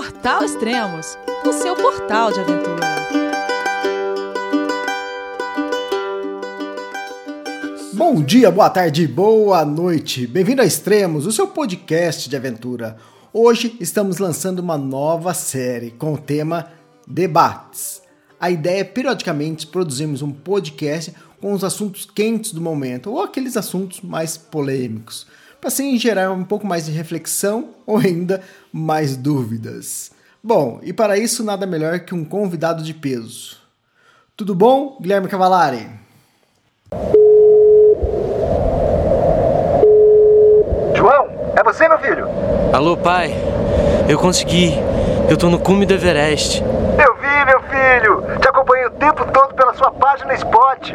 Portal Extremos, o seu portal de aventura. Bom dia, boa tarde, boa noite. Bem-vindo a Extremos, o seu podcast de aventura. Hoje estamos lançando uma nova série com o tema Debates. A ideia é periodicamente produzirmos um podcast com os assuntos quentes do momento ou aqueles assuntos mais polêmicos para assim gerar um pouco mais de reflexão ou ainda mais dúvidas. Bom, e para isso nada melhor que um convidado de peso. Tudo bom, Guilherme Cavalari? João, é você, meu filho? Alô, pai. Eu consegui. Eu tô no cume do Everest. Eu vi, meu filho. Te acompanhei o tempo todo pela sua página Spot.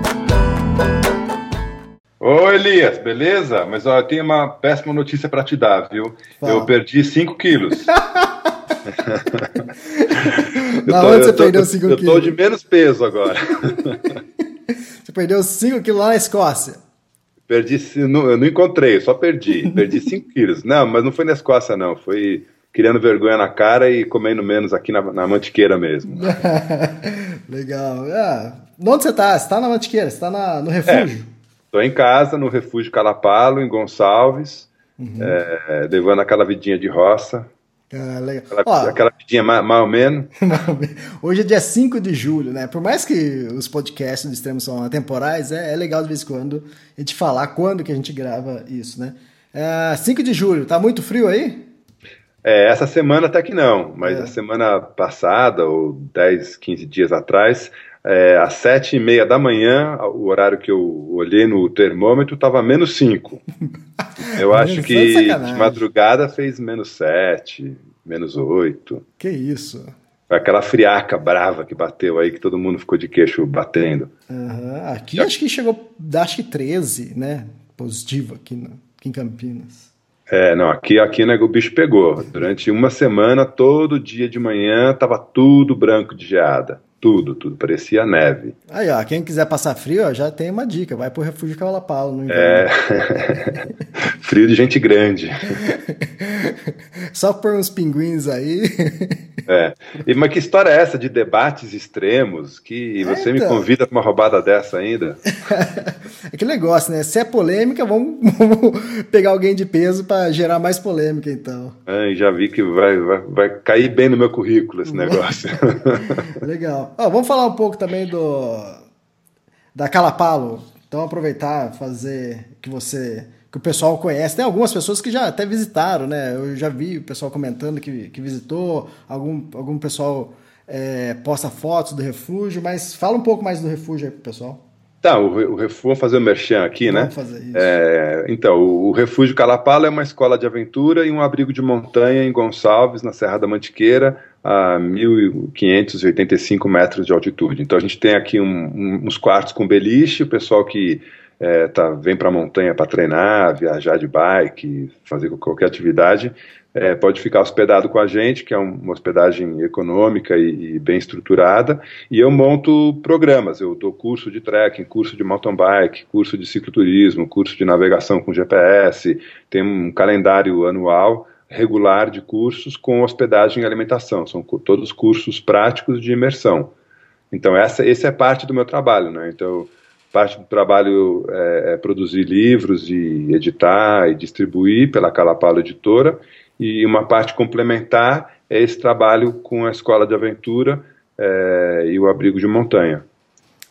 Ô Elias, beleza? Mas ó, eu tenho uma péssima notícia para te dar, viu? Fala. Eu perdi 5 quilos. Na tô- onde você tô- perdeu 5 Eu tô quilos? de menos peso agora. Você perdeu 5 quilos lá na Escócia. perdi, não, eu não encontrei, só perdi. Perdi 5 quilos. Não, mas não foi na Escócia, não. Foi criando vergonha na cara e comendo menos aqui na, na mantiqueira mesmo. Legal. Ah, onde você tá? Você tá na Mantiqueira, você tá na- no refúgio. Tô em casa, no refúgio Calapalo, em Gonçalves, Uhum. é, levando aquela vidinha de roça. Ah, legal. Aquela, Ó, aquela vidinha ma- mais ou menos. Hoje é dia 5 de julho, né? Por mais que os podcasts do Extremo são atemporais, é, é legal de vez em quando a gente falar quando que a gente grava isso, né? É, 5 de julho, tá muito frio aí? É, essa semana até que não, mas É. a semana passada, ou 10, 15 dias atrás, é, às sete e meia da manhã, o horário que eu olhei no termômetro estava menos 5. Eu acho Menos, que de sacanagem. de madrugada fez menos 7, menos 8. Que isso? Aquela friaca brava que bateu aí, que todo mundo ficou de queixo batendo. Aham, Aqui acho que chegou, acho que 13, né? Positivo aqui, na- aqui em Campinas. É, não, aqui, aqui né, o bicho pegou. Durante uma semana, todo dia de manhã, tava tudo branco de geada. Tudo, tudo, parecia neve. Aí, ó, quem quiser passar frio, ó, já tem uma dica, vai pro refúgio Cavalapalo no É. inverno. Frio de gente grande. Só por uns pinguins aí. É. E, mas que história é essa de debates extremos que você me então. convida para uma roubada dessa ainda? Aquele negócio, né? Se é polêmica, vamos, vamos pegar alguém de peso para gerar mais polêmica, então. Ai, já vi que vai, vai, vai cair bem no meu currículo esse negócio. Legal. Vamos falar um pouco também do da Calapalo. Então aproveitar, fazer que você que o pessoal conhece. Tem algumas pessoas que já até visitaram, né? Eu já vi o pessoal comentando que, que visitou, algum, algum pessoal é, posta fotos do refúgio, mas fala um pouco mais do refúgio aí pro pessoal. Tá, o, o refúgio, vamos fazer o merchan aqui, né? Vamos fazer isso. É, então, o, o Refúgio Calapalo é uma escola de aventura e um abrigo de montanha em Gonçalves, na Serra da Mantiqueira, a 1.585 metros de altitude. Então, a gente tem aqui um- um- uns quartos com beliche, o pessoal que é, tá, vem para a montanha para treinar, viajar de bike, fazer qualquer atividade, é, pode ficar hospedado com a gente, que é um- uma hospedagem econômica e, e bem estruturada, e eu monto programas, eu dou curso de trekking, curso de mountain bike, curso de cicloturismo, curso de navegação com GPS, tem um calendário anual regular de cursos com hospedagem e alimentação, são todos cursos práticos de imersão. Então essa, esse é parte do meu trabalho, né? Então parte do trabalho é, é produzir livros e editar e distribuir pela Calapalo Editora e uma parte complementar é esse trabalho com a escola de aventura é, e o abrigo de montanha.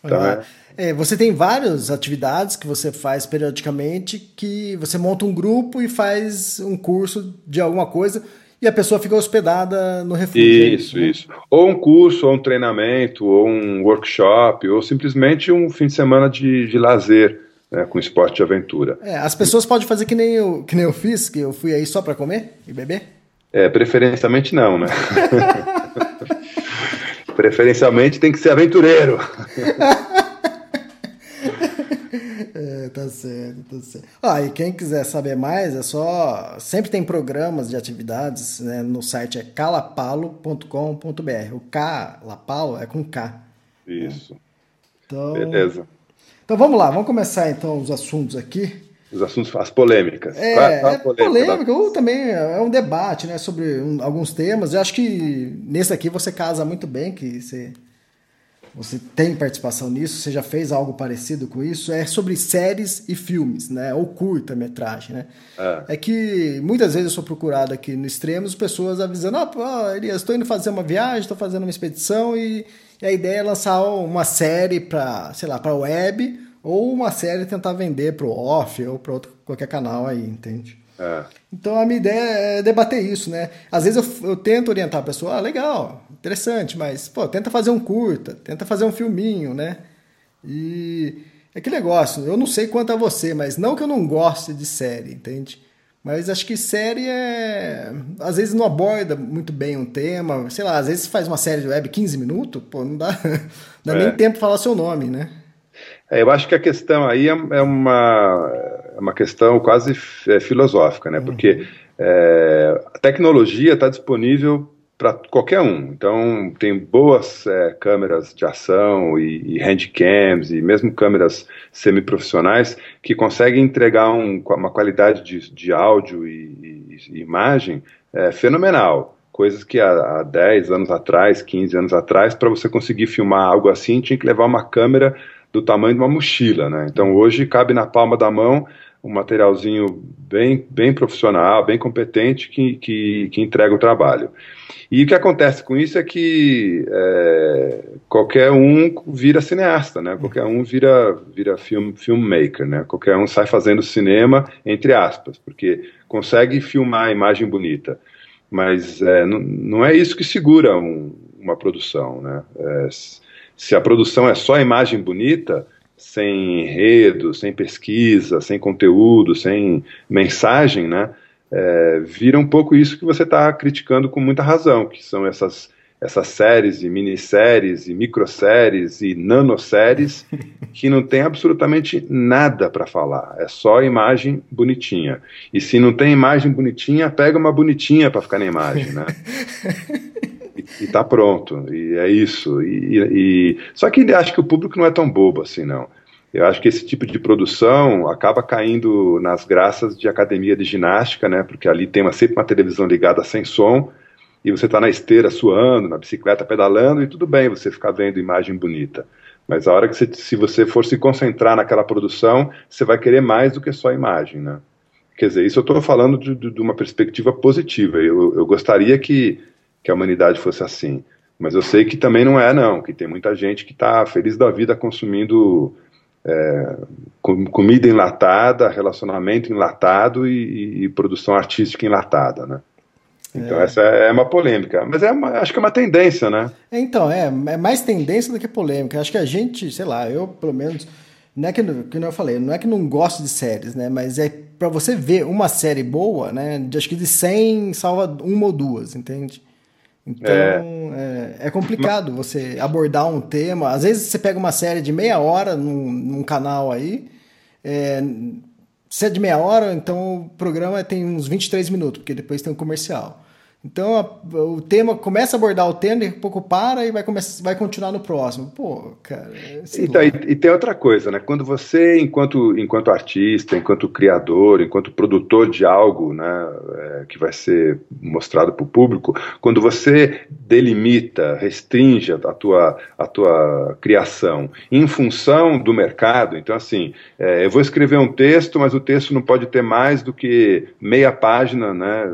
Tá. É, você tem várias atividades que você faz periodicamente que você monta um grupo e faz um curso de alguma coisa e a pessoa fica hospedada no refúgio. é Isso, né? isso. Ou um curso, ou um treinamento, ou um workshop, ou simplesmente um fim de semana de, de lazer né, com esporte de aventura. É, as pessoas podem fazer que nem, eu, que nem eu fiz, que eu fui aí só para comer e beber. É, preferencialmente não, né? preferencialmente tem que ser aventureiro. É, tá certo, tá certo. Ah, e quem quiser saber mais, é só. Sempre tem programas de atividades, né? No site é calapalo.com.br. O K, Lapalo, é com K. Isso. Então, Beleza. Então vamos lá, vamos começar então os assuntos aqui. Os assuntos, as polêmicas. É, Qual qual a é polêmica polêmica, da- ou também é um debate, né, sobre um- alguns temas. Eu acho que nesse aqui você casa muito bem, que você, você tem participação nisso, você já fez algo parecido com isso. É sobre séries e filmes, né, ou curta-metragem, né. É. que muitas vezes eu sou procurado aqui no Extremos, pessoas avisando, ah, pô, Elias, estou indo fazer uma viagem, estou fazendo uma expedição e, e a ideia é lançar uma série para, sei lá, para web ou uma série tentar vender para o off ou para qualquer canal aí, entende? É. Então a minha ideia é debater isso, né? Às vezes eu, eu tento orientar a pessoa, ah, legal, interessante, mas pô, tenta fazer um curta, tenta fazer um filminho, né? E é que negócio, eu não sei quanto a você, mas não que eu não goste de série, entende? Mas acho que série é. Às vezes não aborda muito bem um tema, sei lá, às vezes faz uma série de web 15 minutos, pô, não dá, dá É. nem tempo falar seu nome, né? É, eu acho que a questão aí é, é uma, é uma questão quase é, filosófica, né? Porque é, a tecnologia está disponível para qualquer um. Então, tem boas é, câmeras de ação e, e handcams e mesmo câmeras semiprofissionais que conseguem entregar um- uma qualidade de, de áudio e, e- imagem é, fenomenal. Coisas que há, há 10 anos atrás, 15 anos atrás, para você conseguir filmar algo assim, tinha que levar uma câmera do tamanho de uma mochila, né? Então hoje cabe na palma da mão um materialzinho bem, bem profissional, bem competente que, que, que entrega o trabalho. E o que acontece com isso é que é, qualquer um vira cineasta, né? Qualquer um vira, vira film, filmmaker, né? Qualquer um sai fazendo cinema, entre aspas, porque consegue filmar a imagem bonita. Mas é, não, não é isso que segura um- uma produção, né? É, se a produção é só imagem bonita, sem enredo, sem pesquisa, sem conteúdo, sem mensagem, né? é, vira um pouco isso que você está criticando com muita razão, que são essas, essas séries e minisséries e microséries e nanoséries que não tem absolutamente nada para falar, é só imagem bonitinha. E se não tem imagem bonitinha, pega uma bonitinha para ficar na imagem, né? e, tá pronto, e é isso. E, e- Só que acho que o público não é tão bobo assim, não. Eu acho que esse tipo de produção acaba caindo nas graças de academia de ginástica, né? Porque ali tem uma, sempre uma televisão ligada sem som e você está na esteira suando, na bicicleta pedalando e tudo bem você ficar vendo imagem bonita. Mas a hora que você, se você for se concentrar naquela produção, você vai querer mais do que só imagem, né? Quer dizer, isso eu estou falando de, de- de uma perspectiva positiva. Eu, eu gostaria que, que a humanidade fosse assim. Mas eu sei que também não é, não. Que tem muita gente que está feliz da vida consumindo é, com- comida enlatada, relacionamento enlatado e, e- produção artística enlatada, né? Então essa é uma polêmica. Mas é uma- acho que é uma tendência, né? Então, é, é mais tendência do que polêmica. Acho que a gente, sei lá, eu pelo menos, não é que, que eu falei, não é que não gosto de séries, né? Mas é pra você ver uma série boa, né? De, acho que de 100 salva uma ou duas, entende? Então, é, é complicado você abordar um tema. Às vezes você pega uma série de meia hora num, num canal aí, é, se é de meia hora, então o programa tem uns 23 minutos, porque depois tem um comercial. Então a- o tema começa a abordar o tema, daqui a pouco para e vai, começar, vai continuar no próximo. Pô, cara. é, Então, e, e tem outra coisa, né? Quando você, enquanto, enquanto artista, enquanto criador, enquanto produtor de algo, né, é, que vai ser mostrado para o público, quando você delimita, restringe a tua, a tua criação em função do mercado, então assim, é, eu vou escrever um texto, mas o texto não pode ter mais do que meia página, né,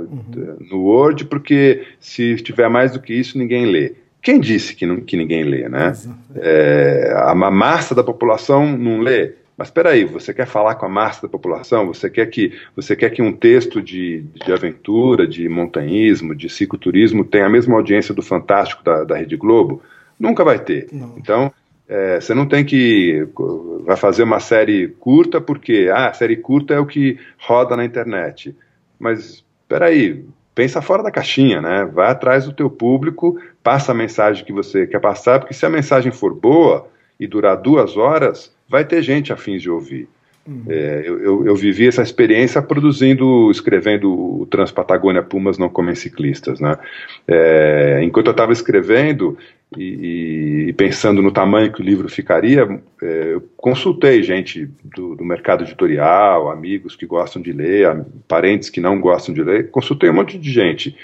no Word, porque se tiver mais do que isso, ninguém lê. Quem disse que, não, que ninguém lê, né? É, a ma- massa da população não lê. Mas espera aí, você quer falar com a massa da população? Você quer que, você quer que um texto de, de aventura, de montanhismo, de cicloturismo tenha a mesma audiência do Fantástico da, da Rede Globo? Nunca vai ter. Não. Então, é, você não tem que vai fazer uma série curta porque ah, a série curta é o que roda na internet. Mas espera aí, pensa fora da caixinha, né? Vai atrás do teu público, passa a mensagem que você quer passar, porque se a mensagem for boa e durar duas horas, vai ter gente afim de ouvir. Uhum. É, eu, eu, eu, vivi essa experiência produzindo, escrevendo o Transpatagônia Pumas Não Comem Ciclistas. Né? É, enquanto eu estava escrevendo e, e, pensando no tamanho que o livro ficaria, é, eu consultei gente do, do, mercado editorial, amigos que gostam de ler, parentes que não gostam de ler, consultei um monte de gente.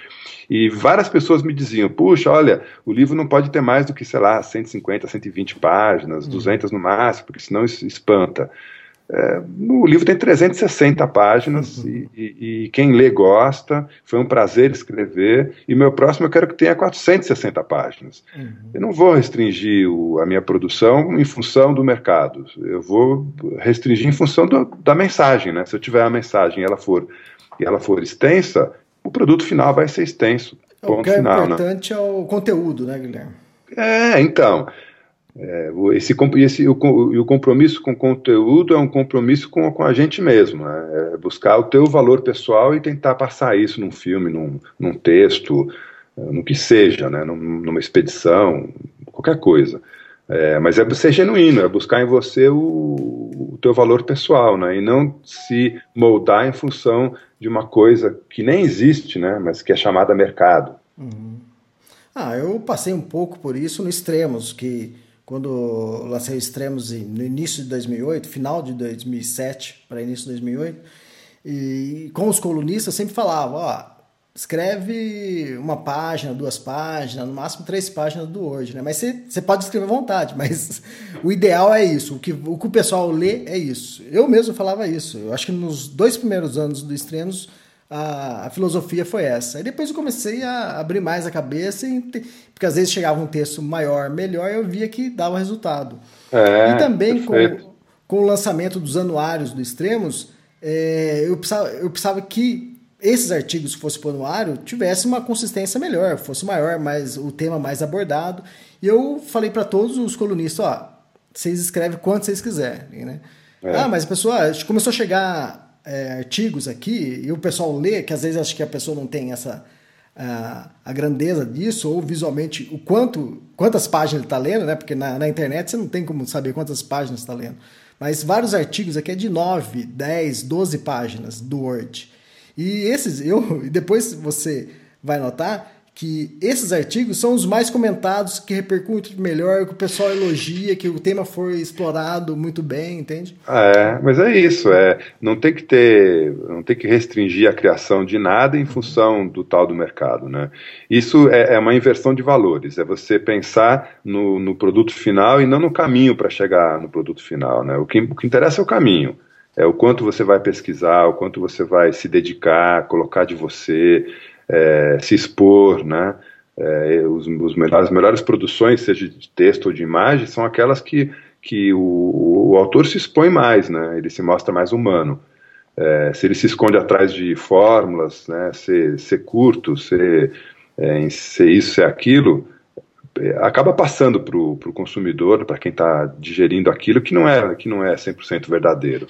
E várias pessoas me diziam: puxa, olha, o livro não pode ter mais do que, sei lá, 150, 120 páginas, uhum. 200 no máximo, porque senão espanta. É, o livro tem 360 páginas uhum. e, e, quem lê gosta. Foi um prazer escrever. E meu próximo eu quero que tenha 460 páginas. Uhum. Eu não vou restringir o, a minha produção em função do mercado. Eu vou restringir em função do, da mensagem. Né? Se eu tiver a mensagem e ela for, e ela for extensa, o produto final vai ser extenso. Ponto o que é final, né? importante né? é o conteúdo, né, Guilherme? É, então. É, esse, esse, o, o, compromisso com o conteúdo é um compromisso com, com a gente mesmo, né? é buscar o teu valor pessoal e tentar passar isso num filme, num, num texto, no que seja, né? numa expedição, qualquer coisa. É, mas é ser genuíno, é buscar em você o, o teu valor pessoal, né? e não se moldar em função de uma coisa que nem existe, né? mas que é chamada mercado. Uhum. Ah, eu passei um pouco por isso no Extremos, que quando lancei Extremos no início de 2008, final de 2007 para início de 2008, e com os colunistas sempre falava, ó, escreve uma página, duas páginas, no máximo três páginas do Word, né? Mas você pode escrever à vontade, mas o ideal é isso. O que o, que o pessoal lê é isso. Eu mesmo falava isso. Eu acho que nos dois primeiros anos do Extremos a, a, filosofia foi essa. Aí depois eu comecei a abrir mais a cabeça, e, porque às vezes chegava um texto maior, melhor, eu via que dava resultado. É, e também com, com o lançamento dos anuários do Extremos, é, eu, precisava, eu precisava que esses artigos, se fosse para o anuário, tivesse uma consistência melhor, fosse maior, mais o tema mais abordado. E eu falei para todos os colunistas, ó, vocês escrevem quanto vocês quiserem, né? É. Ah, mas a pessoa começou a chegar é, artigos aqui e o pessoal lê, que às vezes acho que a pessoa não tem essa a, a grandeza disso, ou visualmente o quanto quantas páginas ele está lendo, né? Porque na, na, internet você não tem como saber quantas páginas está lendo. Mas vários artigos aqui é de 9, 10, 12 páginas do Word. E esses, eu, depois você vai notar que esses artigos são os mais comentados, que repercutem melhor, que o pessoal elogia, que o tema foi explorado muito bem, entende? É, mas é isso, é, não tem que ter, não tem que restringir a criação de nada em função do tal do mercado, né? Isso é, é uma inversão de valores, é você pensar no, no produto final e não no caminho para chegar no produto final, né? O que, o que interessa é o caminho, é o quanto você vai pesquisar, o quanto você vai se dedicar, colocar de você, é, se expor, né? É, os, os melhores, as melhores produções, seja de texto ou de imagem, são aquelas que, que o, o autor se expõe mais, né? Ele se mostra mais humano. É, se ele se esconde atrás de fórmulas, né? Ser, ser curto, ser, é, ser isso, ser aquilo, é, acaba passando para o consumidor, para quem está digerindo aquilo, que não é, que não é 100% verdadeiro.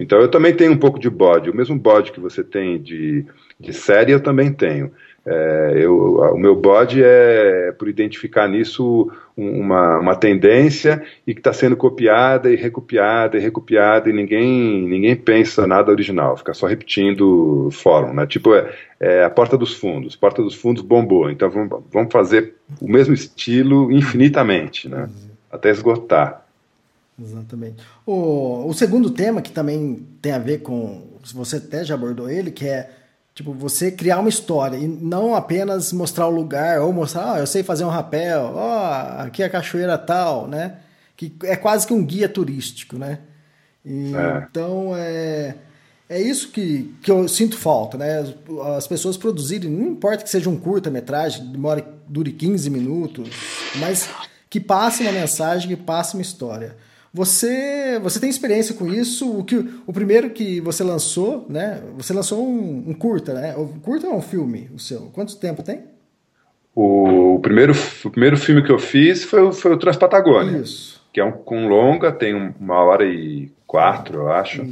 Então eu também tenho um pouco de bode, o mesmo bode que você tem de, de série eu também tenho. É, eu, o meu bode é por identificar nisso uma, uma tendência e que está sendo copiada e recopiada e recopiada e ninguém, ninguém pensa nada original, fica só repetindo fórum, né? Tipo, é, é, a Porta dos Fundos, Porta dos Fundos bombou, então vamos, vamos fazer o mesmo estilo infinitamente, né? Até esgotar. Exatamente. O, o segundo tema, que também tem a ver com. Você até já abordou ele, que é tipo você criar uma história e não apenas mostrar o lugar ou mostrar, ah, eu sei fazer um rapel, ó, oh, aqui é a cachoeira tal, né? Que é quase que um guia turístico, né? E, é. Então é. É isso que, que eu sinto falta, né? As, as pessoas produzirem, não importa que seja um curta-metragem, demore, dure 15 minutos, mas que passe uma mensagem, que passe uma história. Você, você tem experiência com isso? O, que, o primeiro que você lançou, né? Você lançou um, um curta, né? O curta é um filme, o seu. Quanto tempo tem? O primeiro, o primeiro filme que eu fiz foi, foi o Transpatagônia. Isso. Que é um com longa, tem uma hora e quatro, eu acho.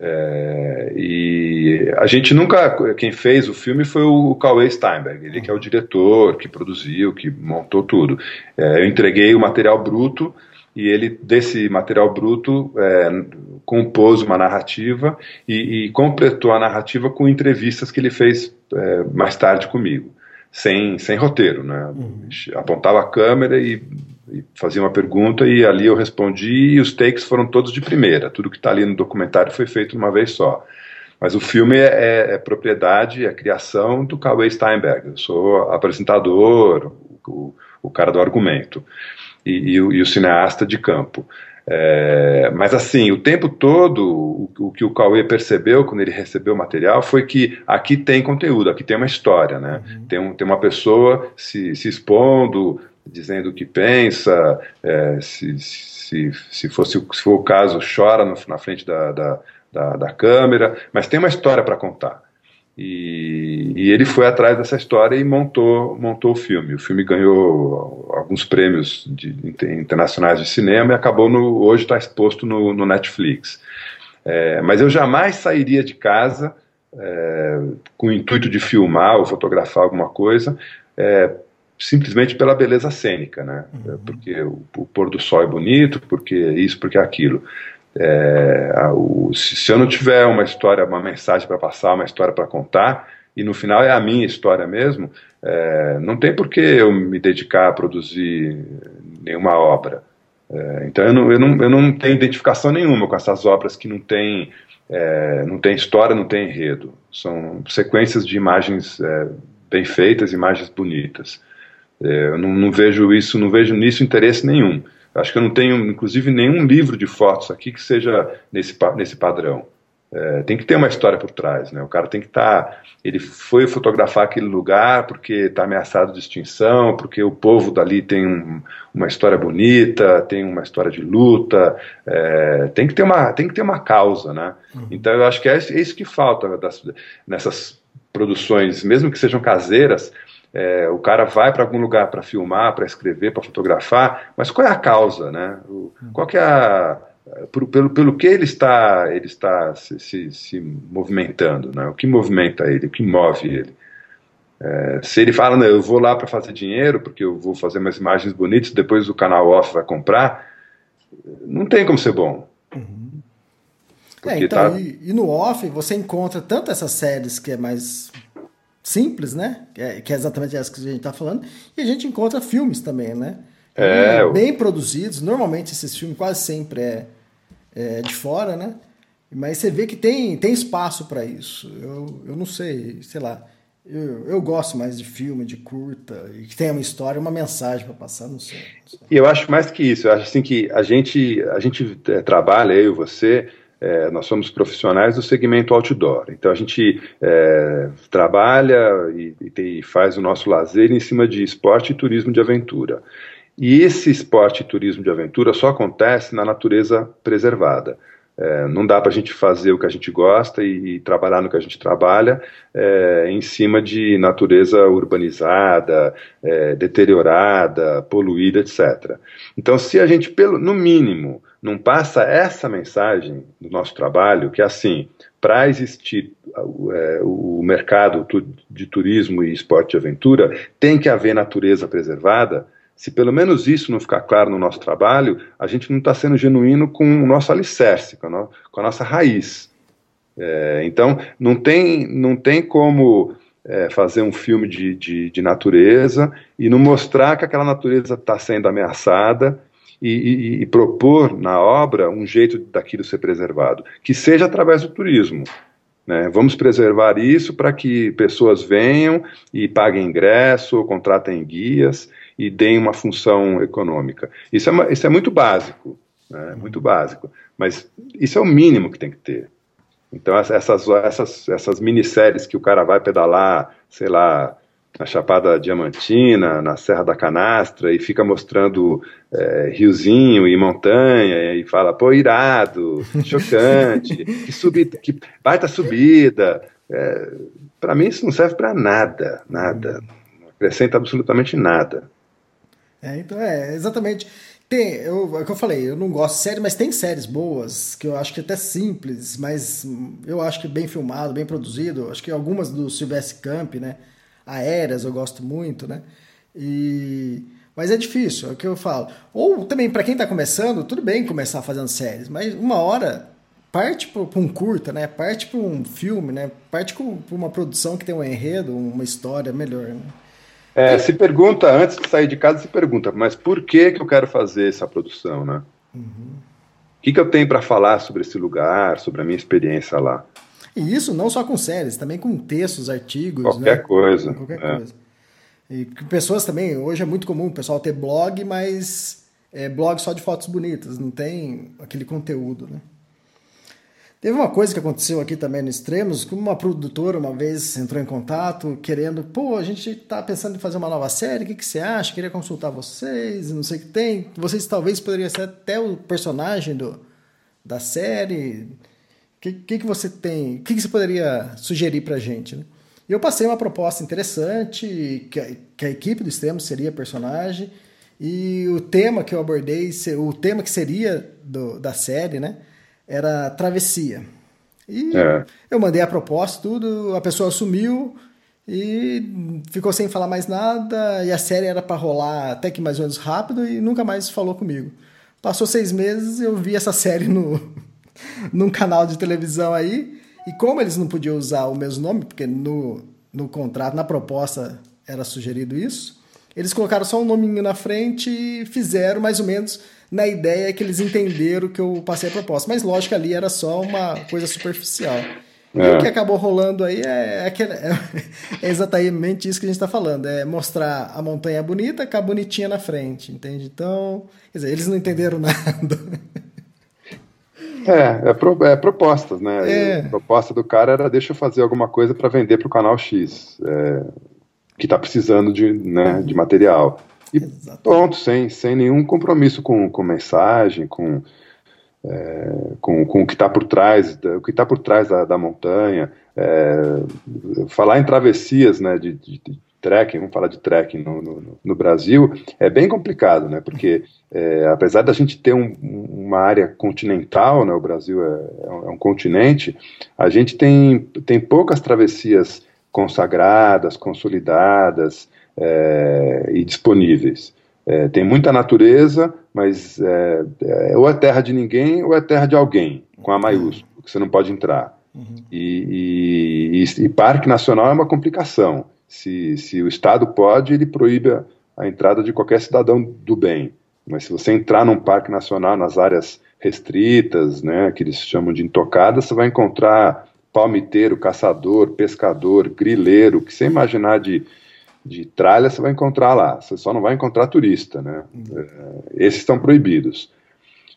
É, e a gente nunca. Quem fez o filme foi o Cauê Steinberg, ele que é o diretor, que produziu, que montou tudo. É, eu entreguei o material bruto e ele, desse material bruto, é, compôs uma narrativa e, e, completou a narrativa com entrevistas que ele fez é, mais tarde comigo, sem, sem roteiro. Né? Uhum. Apontava a câmera e, e, fazia uma pergunta e ali eu respondi e os takes foram todos de primeira. Tudo que está ali no documentário foi feito uma vez só. Mas o filme é, é, é propriedade, é criação do Cauê Steinberg. Eu sou apresentador, o, o cara do argumento e, e, e o cineasta de campo. É, mas assim, o tempo todo, o, o, que o Cauê percebeu quando ele recebeu o material foi que aqui tem conteúdo, aqui tem uma história, né? Uhum. Tem, um, tem uma pessoa se, se expondo, dizendo o que pensa, é, se, se, se, fosse, se for o caso, chora no, na frente da, da, da, da câmera, mas tem uma história para contar. E, e, ele foi atrás dessa história e montou, montou o filme. O filme ganhou alguns prêmios de, internacionais de cinema e acabou no, hoje está exposto no, no Netflix. É, mas eu jamais sairia de casa é, com o intuito de filmar ou fotografar alguma coisa, é, simplesmente pela beleza cênica, né? Uhum. Porque o, o pôr do sol é bonito, porque isso, porque aquilo. É, o, se, se, eu não tiver uma história, uma mensagem para passar, uma história para contar, e no final é a minha história mesmo, é, não tem por que eu me dedicar a produzir nenhuma obra. É, então eu não, eu, não, eu não tenho identificação nenhuma com essas obras que não têm é, não tem história, não tem enredo. São sequências de imagens é, bem feitas, imagens bonitas. É, eu não, não vejo isso, não vejo nisso interesse nenhum. Acho que eu não tenho, inclusive, nenhum livro de fotos aqui que seja nesse, nesse padrão. É, tem que ter uma história por trás, né? O cara tem que estar. Tá, ele foi fotografar aquele lugar porque está ameaçado de extinção, porque o povo dali tem um, uma história bonita, tem uma história de luta. É, tem que ter uma, tem que ter uma causa, né? Uhum. Então eu acho que é, é isso que falta das, nessas produções, mesmo que sejam caseiras, é, o cara vai para algum lugar para filmar, para escrever, para fotografar, mas qual é a causa, né? O, qual que é a, por, pelo, pelo que ele está, ele está se, se, se, movimentando, né? O que movimenta ele, o que move ele? É, se ele fala, não, eu vou lá para fazer dinheiro, porque eu vou fazer umas imagens bonitas, depois o canal off vai comprar, não tem como ser bom. Uhum. É, então, tá... e, e, no off você encontra tanto essas séries que é mais simples, né? Que é, que é exatamente essa que a gente está falando. E a gente encontra filmes também, né? É, bem produzidos. Normalmente esses filmes quase sempre é, é, de fora, né? Mas você vê que tem, tem espaço para isso. Eu, eu não sei, sei lá. Eu, eu gosto mais de filme, de curta, e que tenha uma história, uma mensagem para passar, não sei, não sei. E eu acho mais que isso. Eu acho assim que a gente, a gente é, trabalha, eu e você, é, nós somos profissionais do segmento outdoor, então a gente é, trabalha e, e, faz o nosso lazer em cima de esporte e turismo de aventura. E esse esporte e turismo de aventura só acontece na natureza preservada. É, não dá para a gente fazer o que a gente gosta e, e trabalhar no que a gente trabalha é, em cima de natureza urbanizada, é, deteriorada, poluída, etc. Então, se a gente, pelo, no mínimo, não passa essa mensagem do nosso trabalho, que é assim, para existir é, o mercado de turismo e esporte de aventura, tem que haver natureza preservada, se pelo menos isso não ficar claro no nosso trabalho, a gente não está sendo genuíno com o nosso alicerce, com a, no, com a nossa raiz. É, então, não tem, não tem como é, fazer um filme de, de, de, natureza e não mostrar que aquela natureza está sendo ameaçada e, e, e, propor na obra um jeito daquilo ser preservado, que seja através do turismo. Né? Vamos preservar isso para que pessoas venham e paguem ingresso, ou contratem guias e deem uma função econômica. Isso é, uma, isso é muito básico, né? muito básico, mas isso é o mínimo que tem que ter. Então essas, essas, essas minisséries que o cara vai pedalar, sei lá, na Chapada Diamantina, na Serra da Canastra, e fica mostrando é, riozinho e montanha, e fala, pô, irado, chocante, que subida, que baita subida. É, para mim isso não serve para nada, nada. Não acrescenta absolutamente nada. É, então é, exatamente. Tem, eu, é o que eu falei, eu não gosto de série, mas tem séries boas, que eu acho que até simples, mas eu acho que bem filmado, bem produzido. Acho que algumas do Sylvester Camp, né? Aéreas eu gosto muito, né? E Mas é difícil, é o que eu falo. Ou também, para quem está começando, tudo bem começar fazendo séries, mas uma hora parte para um curta, né? Parte para um filme, né? Parte para uma produção que tem um enredo, uma história melhor. Né? É, se pergunta, antes de sair de casa, se pergunta, mas por que, que eu quero fazer essa produção, né? Uhum. O que, que eu tenho para falar sobre esse lugar, sobre a minha experiência lá? E isso não só com séries, também com textos, artigos. Qualquer né? coisa. Qualquer é. coisa. E pessoas também, hoje é muito comum o pessoal ter blog, mas é blog só de fotos bonitas, não tem aquele conteúdo, né? Teve uma coisa que aconteceu aqui também no Extremos, que uma produtora uma vez entrou em contato querendo, pô, a gente tá pensando em fazer uma nova série, o que, que você acha? Queria consultar vocês, não sei o que tem. Vocês talvez poderiam ser até o personagem do, da série. O que, que, que você tem? O que, que você poderia sugerir pra gente, né? E eu passei uma proposta interessante, que a, que a equipe do Extremos seria personagem, e o tema que eu abordei, o tema que seria do, da série, né? era travessia. E é. eu mandei a proposta, tudo, a pessoa assumiu e ficou sem falar mais nada. E a série era para rolar até que mais ou menos rápido e nunca mais falou comigo. Passou seis meses, eu vi essa série no, num canal de televisão aí. E como eles não podiam usar o mesmo nome, porque no, no contrato, na proposta, era sugerido isso, eles colocaram só um nominho na frente e fizeram mais ou menos na ideia que eles entenderam que eu passei a proposta. Mas lógico ali era só uma coisa superficial. E é. o que acabou rolando aí é, é, é, exatamente isso que a gente está falando: é mostrar a montanha bonita com a bonitinha na frente, entende? Então, quer dizer, eles não entenderam nada. É, é, pro, é propostas, né? É. A proposta do cara era: deixa eu fazer alguma coisa para vender para o canal X, é, que está precisando de, né, de material. E Exatamente. pronto, sem, sem nenhum compromisso com, com mensagem, com, é, com, com o que está por trás, o que está por trás da, da montanha. É, falar em travessias, né, de, de, de, trekking, vamos falar de trekking no, no, no, Brasil, é bem complicado, né, porque é, apesar da gente ter um, uma área continental, né, o Brasil é, é, um, é um continente, a gente tem, tem poucas travessias consagradas, consolidadas, é, e disponíveis. É, tem muita natureza, mas é, é, ou é terra de ninguém ou é terra de alguém, com a maiúsculo, que você não pode entrar. Uhum. E, e, e, parque nacional é uma complicação. Se, se o Estado pode, ele proíbe a, a entrada de qualquer cidadão do bem. Mas se você entrar num parque nacional, nas áreas restritas, né, que eles chamam de intocadas, você vai encontrar palmiteiro, caçador, pescador, grileiro, que você imaginar de, de tralha você vai encontrar lá, você só não vai encontrar turista, né? Uhum. Esses estão proibidos.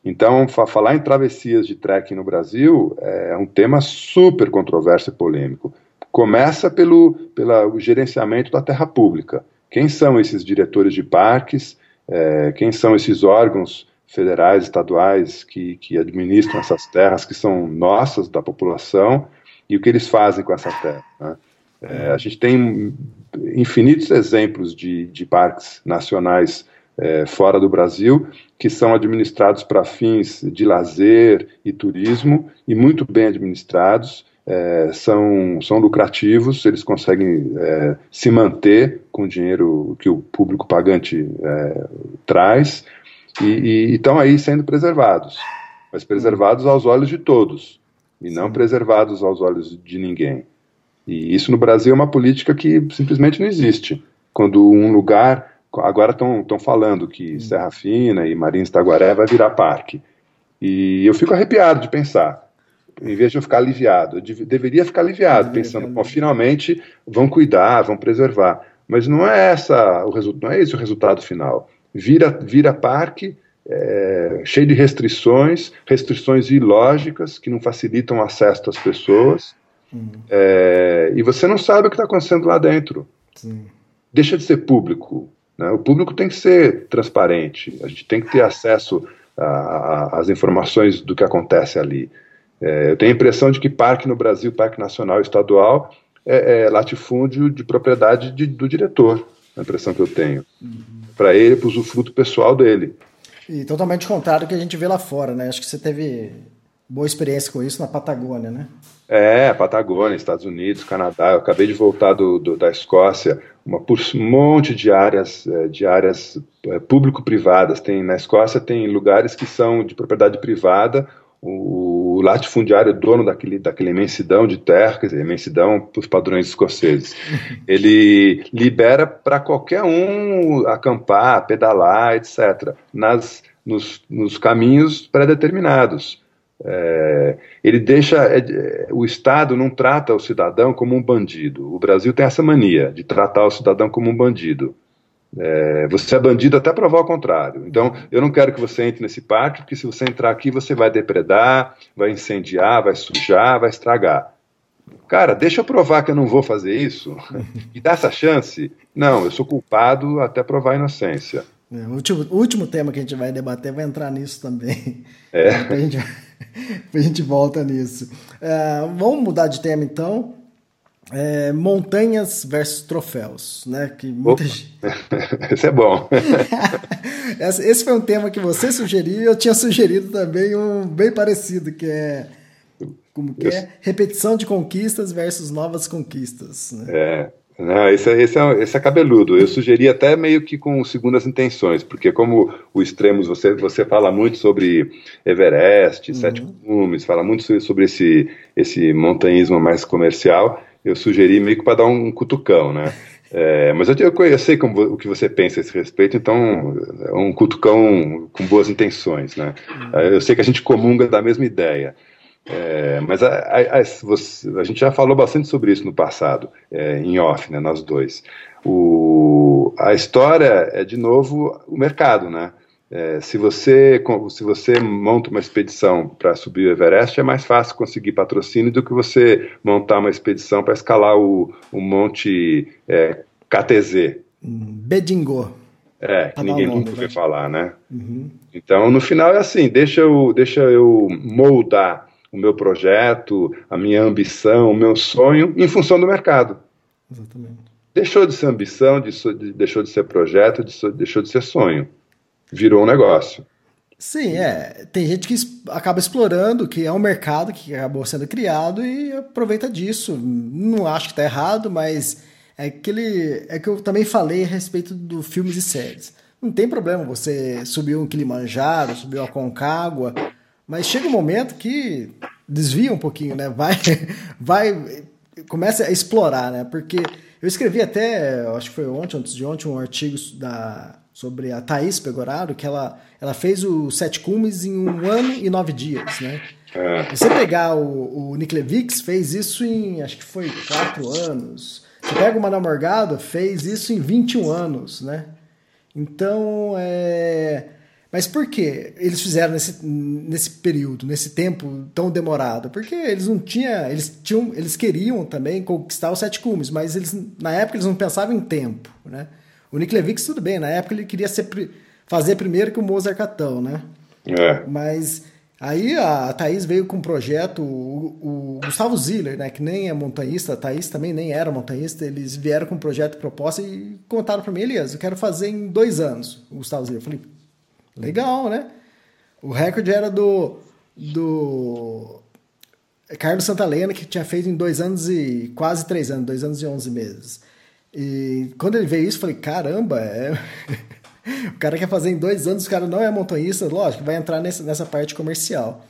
Então, falar em travessias de trekking no Brasil é um tema super controverso e polêmico. Começa pelo, pelo gerenciamento da terra pública. Quem são esses diretores de parques? É, quem são esses órgãos federais, estaduais que, que administram essas terras que são nossas, da população, e o que eles fazem com essa terra? Né? É, a gente tem infinitos exemplos de, de parques nacionais é, fora do Brasil que são administrados para fins de lazer e turismo e muito bem administrados. É, são, são lucrativos, eles conseguem é, se manter com o dinheiro que o público pagante é, traz e estão aí sendo preservados, mas preservados aos olhos de todos e não preservados aos olhos de ninguém. E isso no Brasil é uma política que simplesmente não existe. Quando um lugar, agora estão falando que Serra Fina e Marins Taguaré vai virar parque. E eu fico arrepiado de pensar. Em vez de eu ficar aliviado, eu dev deveria ficar aliviado, pensando, finalmente vão cuidar, vão preservar. Mas não é essa o resultado, não é esse o resultado final. Vira, vira parque, é, cheio de restrições, restrições ilógicas que não facilitam o acesso das pessoas. É, e você não sabe o que está acontecendo lá dentro. Sim. Deixa de ser público. Né? O público tem que ser transparente. A gente tem que ter acesso às informações do que acontece ali. É, eu tenho a impressão de que parque no Brasil, parque nacional e estadual, é, é latifúndio de propriedade de, do diretor. A impressão que eu tenho. Uhum. Para ele, para o usufruto pessoal dele. E totalmente contrário do que a gente vê lá fora, né? Acho que você teve boa experiência com isso na Patagônia, né? É, Patagônia, Estados Unidos, Canadá. Eu acabei de voltar do, do da Escócia, uma, um monte de áreas, é, de áreas é, público-privadas. Tem na Escócia tem lugares que são de propriedade privada. O latifundiário, dono daquele, daquela imensidão de terra, quer dizer, imensidão para os padrões escoceses, ele libera para qualquer um acampar, pedalar, etc., nas, nos, nos caminhos pré-determinados. É, ele deixa. É, o Estado não trata o cidadão como um bandido. O Brasil tem essa mania de tratar o cidadão como um bandido. É, você é bandido até provar o contrário. Então, eu não quero que você entre nesse parque, porque se você entrar aqui, você vai depredar, vai incendiar, vai sujar, vai estragar. Cara, deixa eu provar que eu não vou fazer isso. E dá essa chance. Não, eu sou culpado até provar a inocência. É, o, último, o último tema que a gente vai debater vai entrar nisso também. É. a, gente, a gente volta nisso. É, vamos mudar de tema então. É, montanhas versus troféus, né? Que muita gente... Esse é bom. Esse foi um tema que você sugeriu e eu tinha sugerido também um bem parecido, que é como que é repetição de conquistas versus novas conquistas. Né? É. Não, esse, é, esse, é, esse é cabeludo. Eu sugeri até meio que com segundas intenções, porque como o Extremos, você, você fala muito sobre Everest, uhum. Sete Cumes, fala muito sobre esse, esse montanhismo mais comercial, eu sugeri meio que para dar um cutucão, né? É, mas eu, eu, eu, sei como, o que você pensa a esse respeito, então é um cutucão com boas intenções, né? Uhum. Eu sei que a gente comunga da mesma ideia. É, mas a, a, a, você, a, gente já falou bastante sobre isso no passado, é, em off, né, nós dois. O, a história é, de novo, o mercado, né? É, se, você, se você monta uma expedição para subir o Everest, é mais fácil conseguir patrocínio do que você montar uma expedição para escalar o, o Monte é, KTZ. Bedingô. É, que ninguém nunca ouviu falar, né? Uhum. Então, no final é assim, deixa eu, deixa eu moldar o meu projeto, a minha ambição, o meu sonho em função do mercado. Exatamente. Deixou de ser ambição, de, deixou de ser projeto, de, deixou de ser sonho. Virou um negócio. Sim, é. Tem gente que acaba explorando, que é um mercado que acabou sendo criado e aproveita disso. Não acho que está errado, mas é aquele é que eu também falei a respeito do filmes e séries. Não tem problema você subir um Kilimanjaro, subir uma Concagua, mas chega um momento que desvia um pouquinho, né? Vai, vai, começa a explorar, né? Porque eu escrevi até, acho que foi ontem, antes de ontem, um artigo da, sobre a Thaís Pegoraro, que ela, ela fez o Sete Cumes em um ano e nove dias, né? É. Você pegar o, o Niklevix, fez isso em, acho que foi quatro anos. Você pega o Manuel Morgado, fez isso em 21 anos, né? Então, é mas por que eles fizeram nesse, nesse período, nesse tempo tão demorado? Porque eles não tinham, eles tinham, eles queriam também conquistar os sete cumes, mas eles na época eles não pensavam em tempo, né? O Nick Levix tudo bem, na época ele queria ser, fazer primeiro que o Mozart Catão, né? É. Mas aí a Thaís veio com um projeto, o, o, Gustavo Ziller, né, que nem é montanhista, a Thaís também nem era montanhista, eles vieram com um projeto proposta e contaram para mim, Elias, eu quero fazer em dois anos, o Gustavo Ziller. Eu falei, Legal, né? O recorde era do, do Carlos Santalena, que tinha feito em dois anos e quase três anos, dois anos e onze meses. E quando ele veio isso, eu falei, caramba, é... o cara quer fazer em dois anos, o cara não é montanhista, lógico, vai entrar nessa, nessa parte comercial.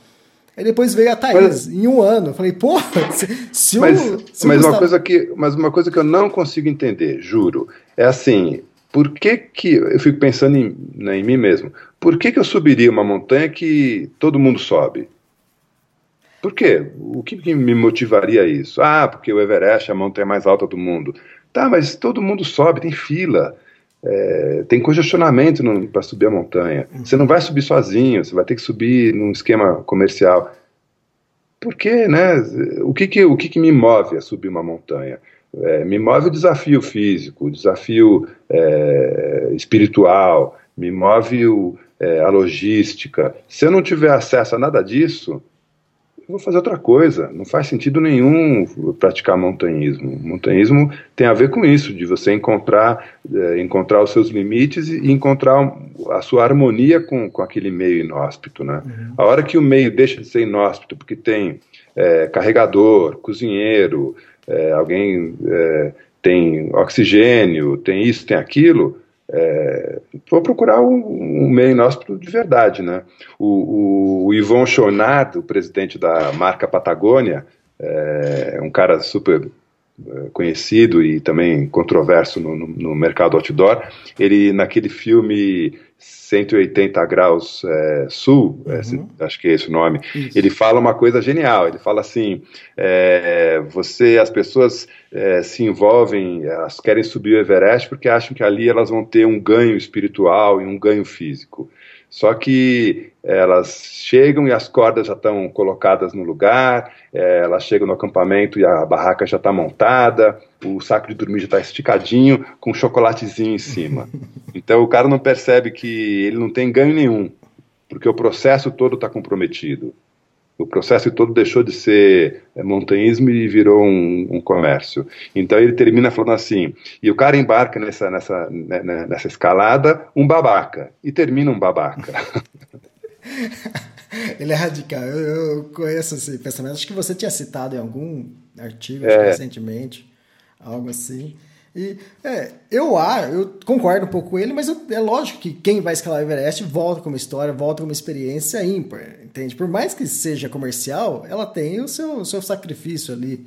Aí depois veio a Thaís, mas, em um ano. Eu falei, porra, se, se mas, o. Se mas, uma coisa que, mas uma coisa que eu não consigo entender, juro, é assim: por que, que eu fico pensando em, né, em mim mesmo? Por que, que eu subiria uma montanha que todo mundo sobe? Por quê? O que, que me motivaria a isso? Ah, porque o Everest é a montanha mais alta do mundo. Tá, mas todo mundo sobe, tem fila, é, tem congestionamento para subir a montanha. Você não vai subir sozinho, você vai ter que subir num esquema comercial. Por quê, né? O que, que, o que, que me move a subir uma montanha? É, me move o desafio físico, o desafio é, espiritual, me move o, é, a logística. Se eu não tiver acesso a nada disso, vou fazer outra coisa. Não faz sentido nenhum praticar montanhismo. Montanhismo tem a ver com isso, de você encontrar, é, encontrar os seus limites e encontrar a sua harmonia com, com aquele meio inóspito. Né? Uhum. A hora que o meio deixa de ser inóspito, porque tem é, carregador, cozinheiro, é, alguém tem oxigênio, tem isso, tem aquilo, é, vou procurar um, um, meio inóspito de verdade, né? O, o, o Yvon Chonard, o presidente da marca Patagônia, é um cara super é, conhecido e também controverso no, no, no, mercado outdoor, ele naquele filme 180 graus é, sul, é, uhum. é, acho que é esse o nome, Isso. ele fala uma coisa genial, ele fala assim, é, você, as pessoas é, se envolvem, elas querem subir o Everest porque acham que ali elas vão ter um ganho espiritual e um ganho físico. Só que elas chegam e as cordas já estão colocadas no lugar, é, elas chegam no acampamento e a barraca já está montada, o saco de dormir já está esticadinho, com um chocolatezinho em cima. Então o cara não percebe que ele não tem ganho nenhum, porque o processo todo está comprometido. O processo todo deixou de ser é, montanhismo e virou um, um, comércio. Então ele termina falando assim, e o cara embarca nessa, nessa, né, né nessa escalada um babaca, e termina um babaca. ele é radical, eu, eu, conheço esse pensamento, acho que você tinha citado em algum artigo é. recentemente, algo assim. E é, eu, eu concordo um pouco com ele, mas eu, é lógico que quem vai escalar o Everest volta com uma história, volta com uma experiência ímpar, entende? Por mais que seja comercial, ela tem o seu, o seu sacrifício ali.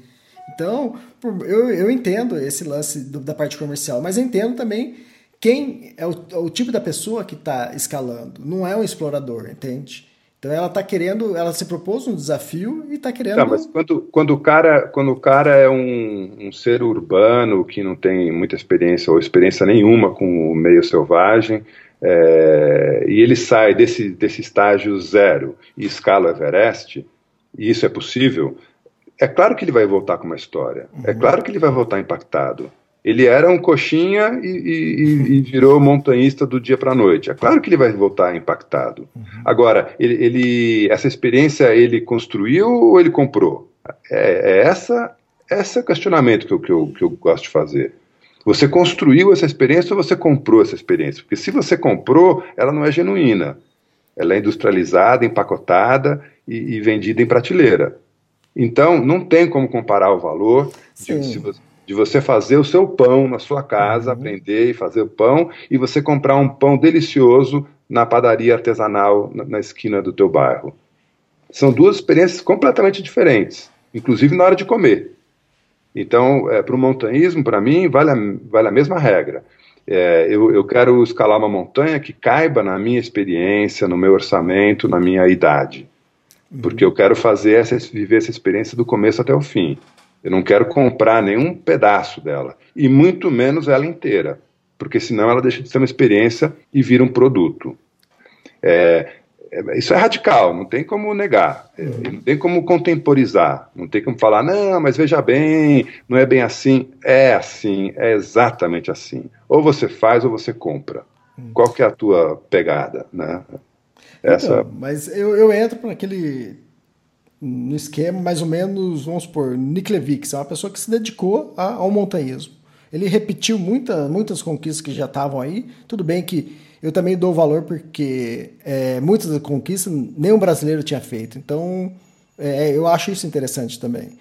Então, eu, eu entendo esse lance do, da parte comercial, mas eu entendo também quem é o, o tipo da pessoa que está escalando. Não é um explorador, entende? Então ela está querendo, ela se propôs um desafio e está querendo. Não, mas quando, quando, o cara, quando o cara é um, um, ser urbano que não tem muita experiência ou experiência nenhuma com o meio selvagem, é, e ele sai desse, desse estágio zero e escala o Everest, e isso é possível, é claro que ele vai voltar com uma história, é uhum. é claro que ele vai voltar impactado. Ele era um coxinha e, e, e virou montanhista do dia para a noite. É claro que ele vai voltar impactado. Uhum. Agora, ele, ele, essa experiência ele construiu ou ele comprou? É, é essa esse questionamento que eu, que, eu, que eu gosto de fazer. Você construiu essa experiência ou você comprou essa experiência? Porque se você comprou, ela não é genuína. Ela é industrializada, empacotada e, e vendida em prateleira. Então, não tem como comparar o valor de, se você, de você fazer o seu pão na sua casa, uhum. aprender e fazer o pão, e você comprar um pão delicioso na padaria artesanal na, na esquina do teu bairro. São duas experiências completamente diferentes, inclusive na hora de comer. Então, é, para o montanhismo, para mim, vale a, vale a mesma regra. É, eu, eu quero escalar uma montanha que caiba na minha experiência, no meu orçamento, na minha idade. Uhum. Porque eu quero fazer essa, viver essa experiência do começo até o fim. Eu não quero comprar nenhum pedaço dela, e muito menos ela inteira, porque senão ela deixa de ser uma experiência e vira um produto. É, é, isso é radical, não tem como negar, é, não tem como contemporizar, não tem como falar, não, mas veja bem, não é bem assim. É assim, é exatamente assim. Ou você faz ou você compra. Qual que é a tua pegada, né? Essa... Então, mas eu, eu entro para aquele no esquema mais ou menos, vamos supor, Niklevix, é uma pessoa que se dedicou a, ao montanhismo. Ele repetiu muita, muitas conquistas que já estavam aí. Tudo bem que eu também dou valor porque é, muitas das conquistas nenhum brasileiro tinha feito. Então, é, eu acho isso interessante também.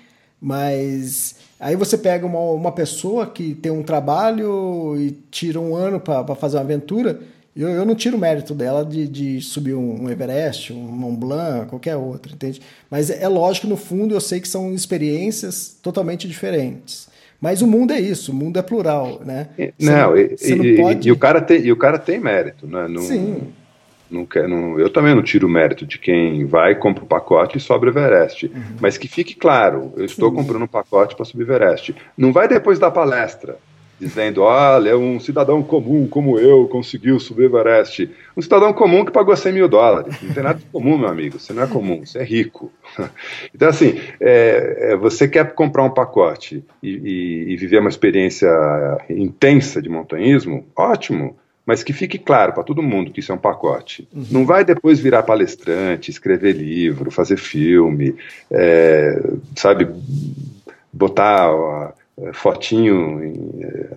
Mas aí você pega uma, uma pessoa que tem um trabalho e tira um ano para fazer uma aventura eu, eu não tiro o mérito dela de, de subir um, Everest, um Mont Blanc, qualquer outro, entende? Mas é, é lógico no fundo eu sei que são experiências totalmente diferentes. Mas o mundo é isso, o mundo é plural, né? Você não, e, não pode... e, o cara tem, e o cara tem mérito, né? Não, Sim. Não quer, não, eu também não tiro o mérito de quem vai, compra o pacote e sobe o Everest. Uhum. Mas que fique claro, eu estou Sim. comprando um pacote para subir o Everest. Não vai depois da palestra dizendo: olha, um cidadão comum como eu conseguiu subir o Everest. Um cidadão comum que pagou 100 mil dólares. Não tem nada de comum, meu amigo. Você não é comum, você é rico. Então, assim, é, é, você quer comprar um pacote e, e, e, viver uma experiência intensa de montanhismo? Ótimo. mas que fique claro para todo mundo que isso é um pacote. Uhum. Não vai depois virar palestrante, escrever livro, fazer filme, é, sabe, botar fotinho em,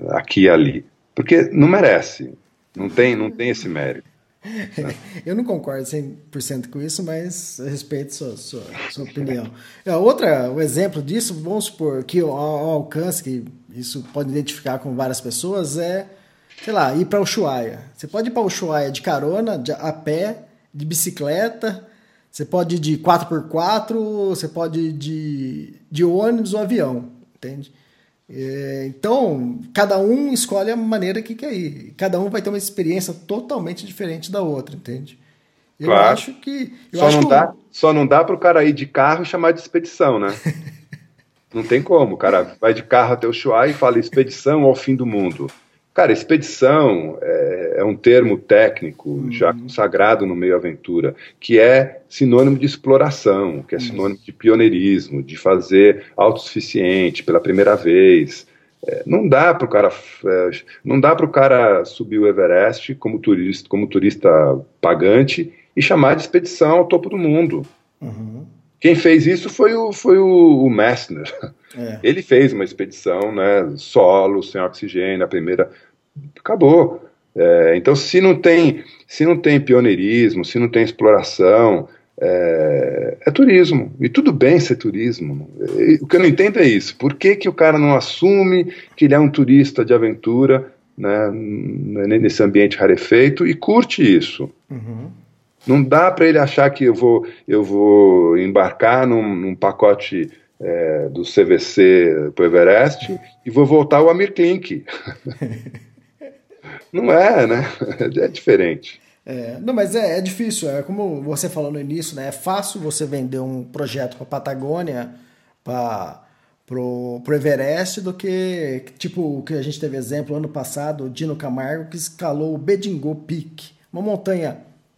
aqui e ali, porque não merece, não tem, não tem esse mérito. Eu não concordo 100% com isso, mas respeito sua, sua, sua opinião. É, outra, um exemplo disso, vamos supor que o, alcance, que isso pode identificar com várias pessoas, é, sei lá, ir para Ushuaia. Você pode ir para Ushuaia de carona, de, a pé, de bicicleta, você pode ir de 4x4, você pode ir de, de ônibus ou avião, entende? É, então, cada um escolhe a maneira que quer ir. Cada um vai ter uma experiência totalmente diferente da outra, entende? Eu claro. acho que. Eu só, acho não que dá, só não dá para o cara ir de carro e chamar de expedição, né? não tem como. Cara vai de carro até o Chuá e fala expedição ao fim do mundo. Cara, expedição é, é um termo técnico uhum. já consagrado no meio aventura, que é sinônimo de exploração, que é sinônimo de pioneirismo, de fazer autossuficiente pela primeira vez. É, não dá para o cara, é, não dá para o cara subir o Everest como turista, como turista pagante e chamar de expedição ao topo do mundo. Uhum. Quem fez isso foi o, foi o, o Messner. É. Ele fez uma expedição né, solo, sem oxigênio, a primeira. Acabou. É, então, se não tem se não tem pioneirismo, se não tem exploração, é, é, turismo. E tudo bem ser turismo. O que eu não entendo é isso. Por que, que o cara não assume que ele é um turista de aventura né, nesse ambiente rarefeito e curte isso? Uhum. Não dá para ele achar que eu vou, eu vou embarcar num, num pacote é, do CVC para o Everest e vou voltar ao Amir Klink. não é, né? É diferente. É, não, mas é, é, difícil. É como você falou no início, né? É fácil você vender um projeto para Patagônia, para pro, pro Everest, do que tipo o que a gente teve exemplo ano passado, o Dino Camargo que escalou o Bedingo Peak, uma montanha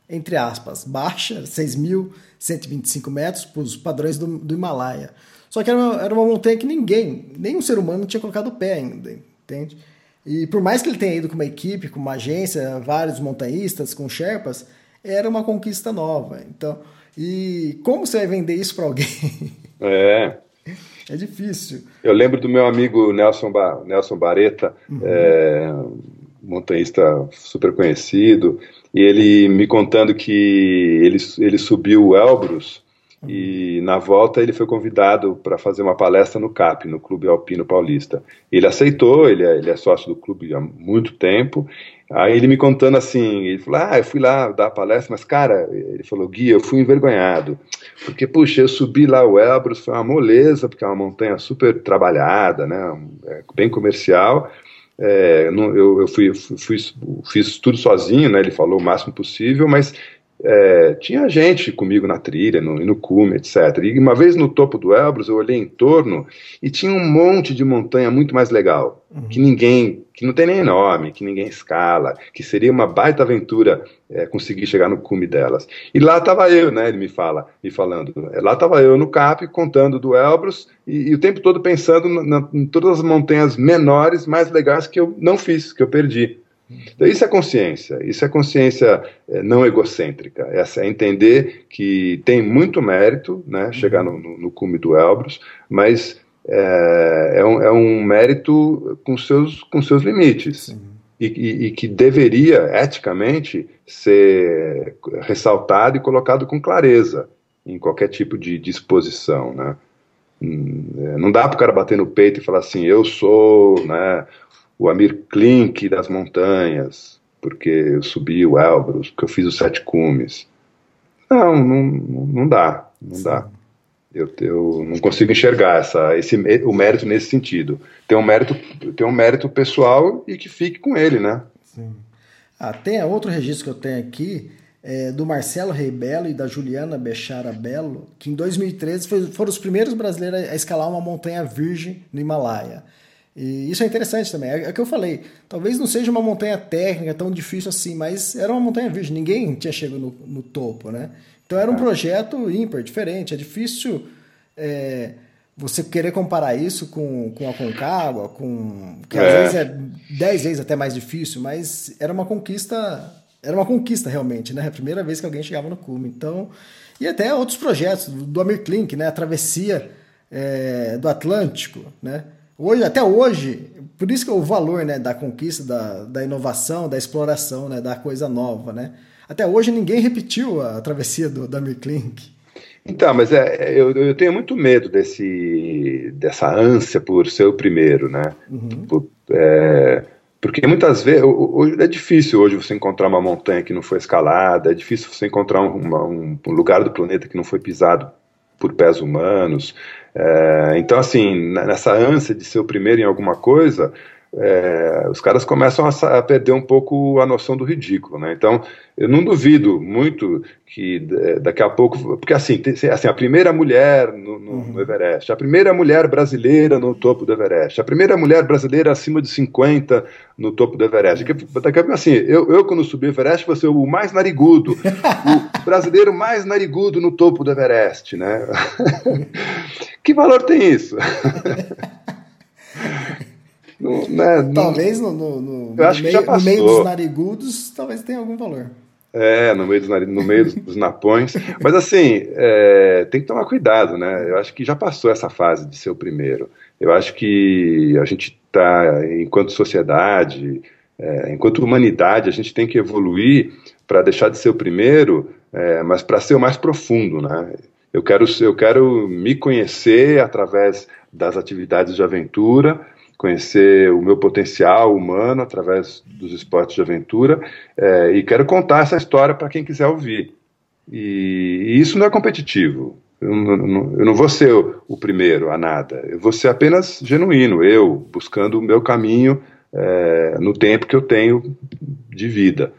entre aspas, baixa, 6.125 metros, para os padrões do, do Himalaia. Só que era uma, era uma montanha que ninguém, nenhum ser humano tinha colocado o pé ainda, entende? E por mais que ele tenha ido com uma equipe, com uma agência, vários montanhistas, com Sherpas, era uma conquista nova. Então, e como você vai vender isso para alguém? É. É difícil. Eu lembro do meu amigo Nelson, ba Nelson Bareta, uhum. é, montanhista super conhecido, e ele me contando que ele, ele subiu o Elbrus e na volta ele foi convidado para fazer uma palestra no CAP, no Clube Alpino Paulista. Ele aceitou, ele é, ele é sócio do clube há muito tempo. Aí ele me contando assim, ele falou, ah, eu fui lá dar a palestra, mas cara, ele falou, Gui, eu fui envergonhado, porque, puxa, eu subi lá o Elbrus, foi uma moleza, porque é uma montanha super trabalhada, né, é bem comercial, é, eu fui, fui, fiz tudo sozinho, né? Ele falou o máximo possível, mas é, tinha gente comigo na trilha, no, no cume, etc. E uma vez no topo do Elbrus, eu olhei em torno e tinha um monte de montanha muito mais legal, uhum. que ninguém que não tem nem nome, que ninguém escala, que seria uma baita aventura é, conseguir chegar no cume delas. E lá estava eu, né? Ele me fala, me falando. É, lá estava eu no CAP contando do Elbrus e, e o tempo todo pensando na, em todas as montanhas menores, mais legais que eu não fiz, que eu perdi. Então, isso é consciência, isso é consciência é, não egocêntrica, essa é entender que tem muito mérito né, chegar no, no, no cume do Elbrus, mas é, é, um, é um mérito com seus, com seus limites. E, e, e, que deveria, eticamente, ser ressaltado e colocado com clareza em qualquer tipo de disposição, né? Hum, é, não dá para o cara bater no peito e falar assim, eu sou né, o Amir Klink das montanhas, porque eu subi o Elbrus, porque eu fiz os sete cumes. Não, não, não dá, não Sim. dá. Eu, eu não consigo enxergar essa, esse, o mérito nesse sentido. Tem um mérito, tem um mérito pessoal e que fique com ele, né? Sim. Ah, tem outro registro que eu tenho aqui, é, do Marcelo Reibelo e da Juliana Bechara Belo, que em 2013 foi, foram os primeiros brasileiros a escalar uma montanha virgem no Himalaia. E isso é interessante também. É, é o que eu falei. Talvez não seja uma montanha técnica tão difícil assim, mas era uma montanha virgem. Ninguém tinha chegado no, no topo, né? Então era um projeto ímpar, diferente. É difícil é, você querer comparar isso com, com a Concagua, com que às é. vezes é dez vezes até mais difícil, mas era uma conquista, era uma conquista realmente, né? A primeira vez que alguém chegava no cume. Então, e até outros projetos do Amir Klink, né? A travessia é, do Atlântico, né? Hoje, até hoje, por isso que é o valor né, da conquista, da, da inovação, da exploração, né, da coisa nova, né? Até hoje ninguém repetiu a travessia do, da Klink. Então, mas é, eu, eu, tenho muito medo desse, dessa ânsia por ser o primeiro, né? Uhum. Por, é, porque muitas vezes hoje, é difícil hoje você encontrar uma montanha que não foi escalada, é difícil você encontrar um, uma, um, um lugar do planeta que não foi pisado por pés humanos. É, então, assim, nessa ânsia de ser o primeiro em alguma coisa, é, os caras começam a, a, perder um pouco a noção do ridículo, né? Então, eu não duvido muito que é, daqui a pouco, porque assim, tem, assim a primeira mulher no, no, uhum. no, Everest, a primeira mulher brasileira no topo do Everest, a primeira mulher brasileira acima de 50 no topo do Everest. Daqui, daqui a pouco, assim, eu, eu quando subi o Everest, vou ser o mais narigudo, o brasileiro mais narigudo no topo do Everest, né? que valor tem isso? No, né, talvez no, no, no, acho meio, no meio dos narigudos, talvez tenha algum valor. É, no meio dos, no meio dos napões. Mas assim, é, tem que tomar cuidado, né? Eu acho que já passou essa fase de ser o primeiro. Eu acho que a gente está, enquanto sociedade, é, enquanto humanidade, a gente tem que evoluir para deixar de ser o primeiro, é, mas para ser o mais profundo, né? Eu quero, eu quero me conhecer através das atividades de aventura, conhecer o meu potencial humano através dos esportes de aventura é, e quero contar essa história para quem quiser ouvir. E, e, isso não é competitivo. Eu não, eu não vou ser o, primeiro a nada. Eu vou ser apenas genuíno, eu buscando o meu caminho é, no tempo que eu tenho de vida.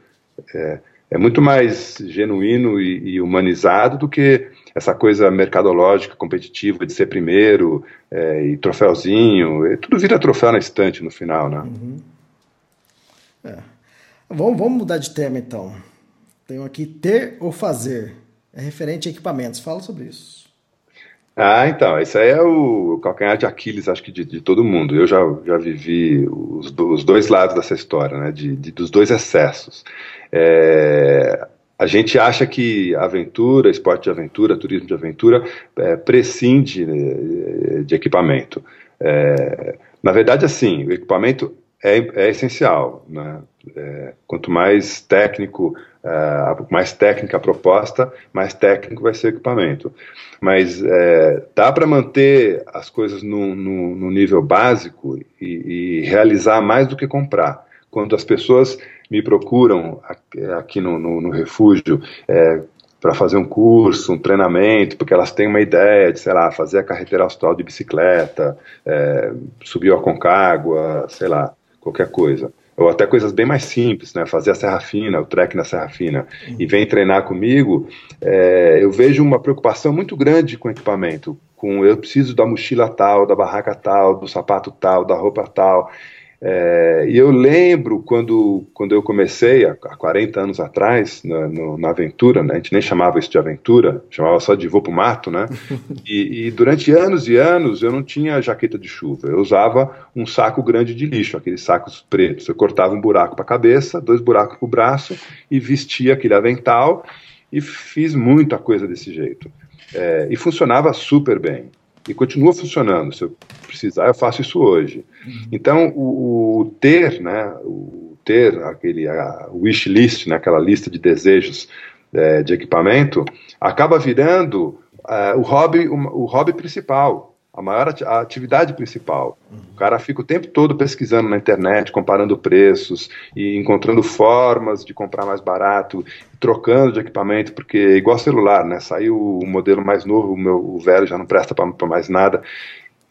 É, é muito mais genuíno e, e humanizado do que essa coisa mercadológica, competitiva de ser primeiro é, e troféuzinho, tudo vira troféu na estante no final, né? Uhum. É. Vamos, vamos mudar de tema então. Tenho aqui ter ou fazer. É referente a equipamentos. Fala sobre isso. Ah, então, esse aí é o calcanhar de Aquiles, acho que de, de todo mundo. Eu já, já vivi os, os dois lados dessa história, né, de, de dos dois excessos. É, a gente acha que aventura, esporte de aventura, turismo de aventura, é, prescinde né, de equipamento. É, na verdade, assim, o equipamento é, é essencial. Né? É, quanto mais técnico, é, mais técnica a proposta, mais técnico vai ser o equipamento. Mas é, dá para manter as coisas no, no, no nível básico e, e realizar mais do que comprar. Quando as pessoas me procuram aqui no, no, no refúgio é, para fazer um curso, um treinamento, porque elas têm uma ideia de, sei lá, fazer a carreteira austral de bicicleta, é, subir a Concagua, sei lá, qualquer coisa. Ou até coisas bem mais simples, né? Fazer a Serra Fina, o trek na Serra Fina, uhum. e vem treinar comigo, é, eu vejo uma preocupação muito grande com o equipamento. Com eu preciso da mochila tal, da barraca tal, do sapato tal, da roupa tal. É, e eu lembro quando, quando eu comecei, há, 40 anos atrás, na, no, na aventura, né, a gente nem chamava isso de aventura, chamava só de voo pro mato, né? E, e, durante anos e anos eu não tinha jaqueta de chuva, eu usava um saco grande de lixo, aqueles sacos pretos. Eu cortava um buraco para a cabeça, dois buracos para o braço e vestia aquele avental e fiz muita coisa desse jeito. É, e funcionava super bem e continua funcionando. Se eu precisar, eu faço isso hoje. Uhum. Então, o, o, ter, né, o ter aquele a wish list, né, aquela lista de desejos é, de equipamento, acaba virando uh, o hobby, o, o hobby principal a maior a atividade principal. O cara fica o tempo todo pesquisando na internet, comparando preços e encontrando formas de comprar mais barato, trocando de equipamento, porque igual celular, né? Saiu o modelo mais novo, o meu o velho já não presta para mais nada.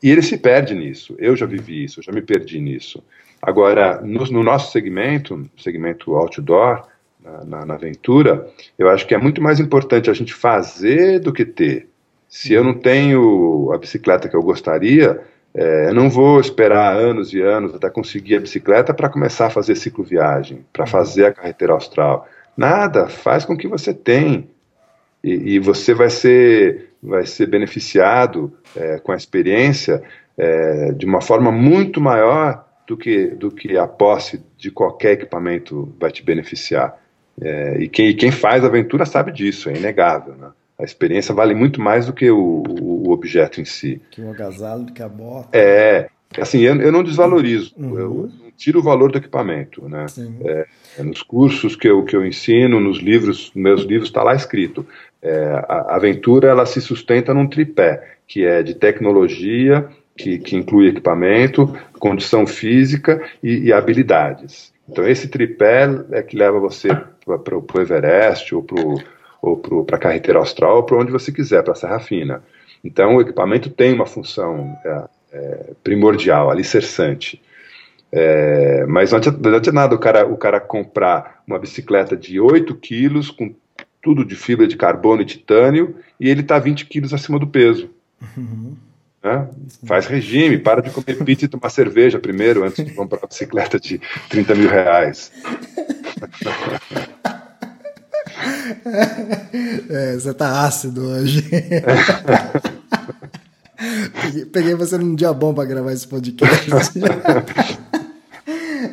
E ele se perde nisso. Eu já vivi isso, eu já me perdi nisso. Agora, no, no nosso segmento, segmento outdoor, na, na, na aventura, eu acho que é muito mais importante a gente fazer do que ter. Se eu não tenho a bicicleta que eu gostaria, é, eu não vou esperar anos e anos até conseguir a bicicleta para começar a fazer cicloviagem, para uhum. fazer a carreteira austral. Nada, faz com que você tem. E, e você vai ser vai ser beneficiado é, com a experiência é, de uma forma muito maior do que, do que a posse de qualquer equipamento vai te beneficiar. É, e, quem, quem faz aventura sabe disso, é inegável. Né? A experiência vale muito mais do que o, o, objeto em si. Que o agasalho, que a bota. É, assim, eu, eu não desvalorizo, uhum. eu não tiro o valor do equipamento. Né? É, é, nos cursos que eu, que eu ensino, nos livros, nos meus livros, está lá escrito. É, a aventura ela se sustenta num tripé, que é de tecnologia, que, que inclui equipamento, condição física e, e habilidades. Então, esse tripé é que leva você para o Everest ou para a carreteira austral ou para onde você quiser, para a Serra Fina. Então, o equipamento tem uma função é, é, primordial, alicerçante. É, mas não adianta, não adianta nada o cara, o cara comprar uma bicicleta de 8 quilos, com tudo de fibra de carbono e titânio, e ele está 20 quilos acima do peso. Uhum. Né? Faz regime, para de comer pizza e tomar cerveja primeiro, antes de comprar uma bicicleta de 30 mil reais. É, você tá ácido hoje. peguei, peguei, você num dia bom para gravar esse podcast.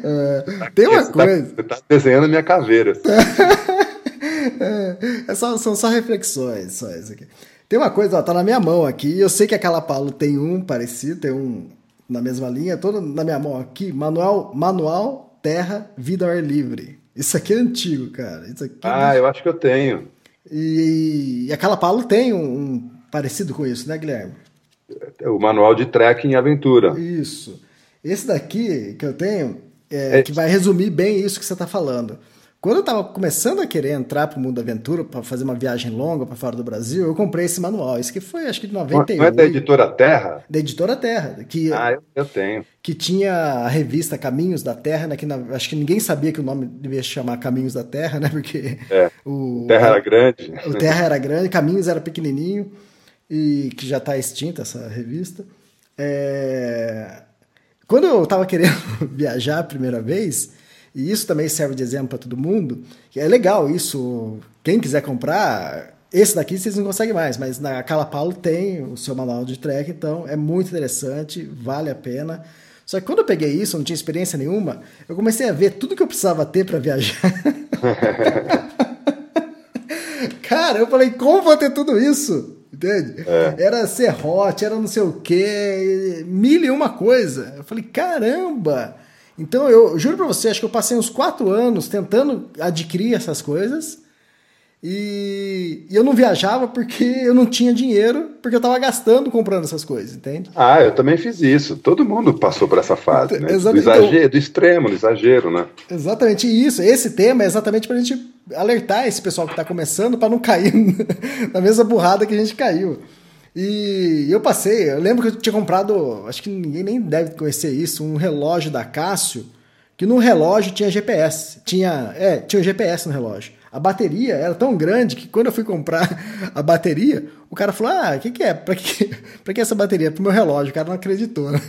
é, tem uma você tá- coisa. Tá, você tá desenhando minha caveira. É só, são só reflexões, só isso aqui. Tem uma coisa, ó, tá na minha mão aqui. Eu sei que aquela Paulo tem um parecido, tem um na mesma linha, todo na minha mão aqui. Manual, manual Terra, Vida ao Ar Livre. Isso aqui é antigo, cara. Isso aqui é ah, é... eu acho que eu tenho. E, e aquela Paulo tem um, um, parecido com isso, né, Guilherme? O manual de trekking e aventura. Isso. Esse daqui que eu tenho, é, é... que vai resumir bem isso que você está falando. Quando eu estava começando a querer entrar para o mundo da aventura, para fazer uma viagem longa para fora do Brasil, eu comprei esse manual. Esse que foi, acho que de 98. Não é da Editora Terra? Da Editora Terra. Que, ah, eu, eu tenho. Que tinha a revista Caminhos da Terra, né, que na, acho que ninguém sabia que o nome devia se chamar Caminhos da Terra, né? Porque é, o Terra era grande. O Terra era grande, Caminhos era pequenininho, e que já está extinta essa revista. É... Quando eu estava querendo viajar a primeira vez e isso também serve de exemplo para todo mundo. É legal isso. Quem quiser comprar, esse daqui vocês não conseguem mais, mas na Cala Paulo tem o seu manual de trek, então é muito interessante, vale a pena. Só que quando eu peguei isso, eu não tinha experiência nenhuma, eu comecei a ver tudo que eu precisava ter para viajar. Cara, eu falei, como vou ter tudo isso? Entende? É. Era serrote, era não sei o quê, mil e uma coisa. Eu falei, caramba! Então eu juro para você, acho que eu passei uns quatro anos tentando adquirir essas coisas e, eu não viajava porque eu não tinha dinheiro, porque eu estava gastando comprando essas coisas, entende? Ah, eu também fiz isso. Todo mundo passou por essa fase, né? Do exagero, do extremo, do exagero, né? Exatamente isso. Esse tema é exatamente para a gente alertar esse pessoal que está começando para não cair na mesma burrada que a gente caiu. E eu passei, eu lembro que eu tinha comprado, acho que ninguém nem deve conhecer isso, um relógio da Cássio, que no relógio tinha GPS. Tinha, é, tinha um GPS no relógio. A bateria era tão grande que quando eu fui comprar a bateria, o cara falou: Ah, o que, que é? Pra que, pra que essa bateria? Pro meu relógio. O cara não acreditou, né?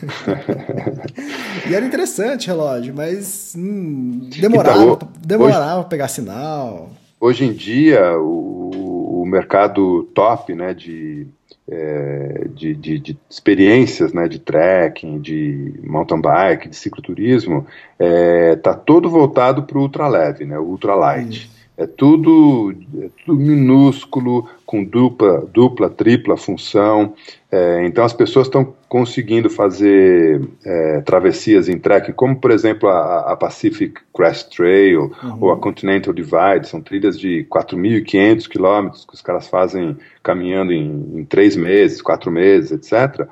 e era interessante o relógio, mas hum, demorava, então, demorava hoje, pegar sinal. Hoje em dia, o, o mercado top né, de é, de, de, de, experiências né, de trekking, de mountain bike, de cicloturismo, está é, tá todo voltado para o ultraleve, né, o ultralight. É tudo, é tudo minúsculo, com dupla, dupla tripla função. É, então as pessoas estão conseguindo fazer é, travessias em trekking, como por exemplo a, a Pacific Crest Trail uhum. ou a Continental Divide, são trilhas de 4.500 quilômetros que os caras fazem caminhando em, em três meses, quatro meses, etc.,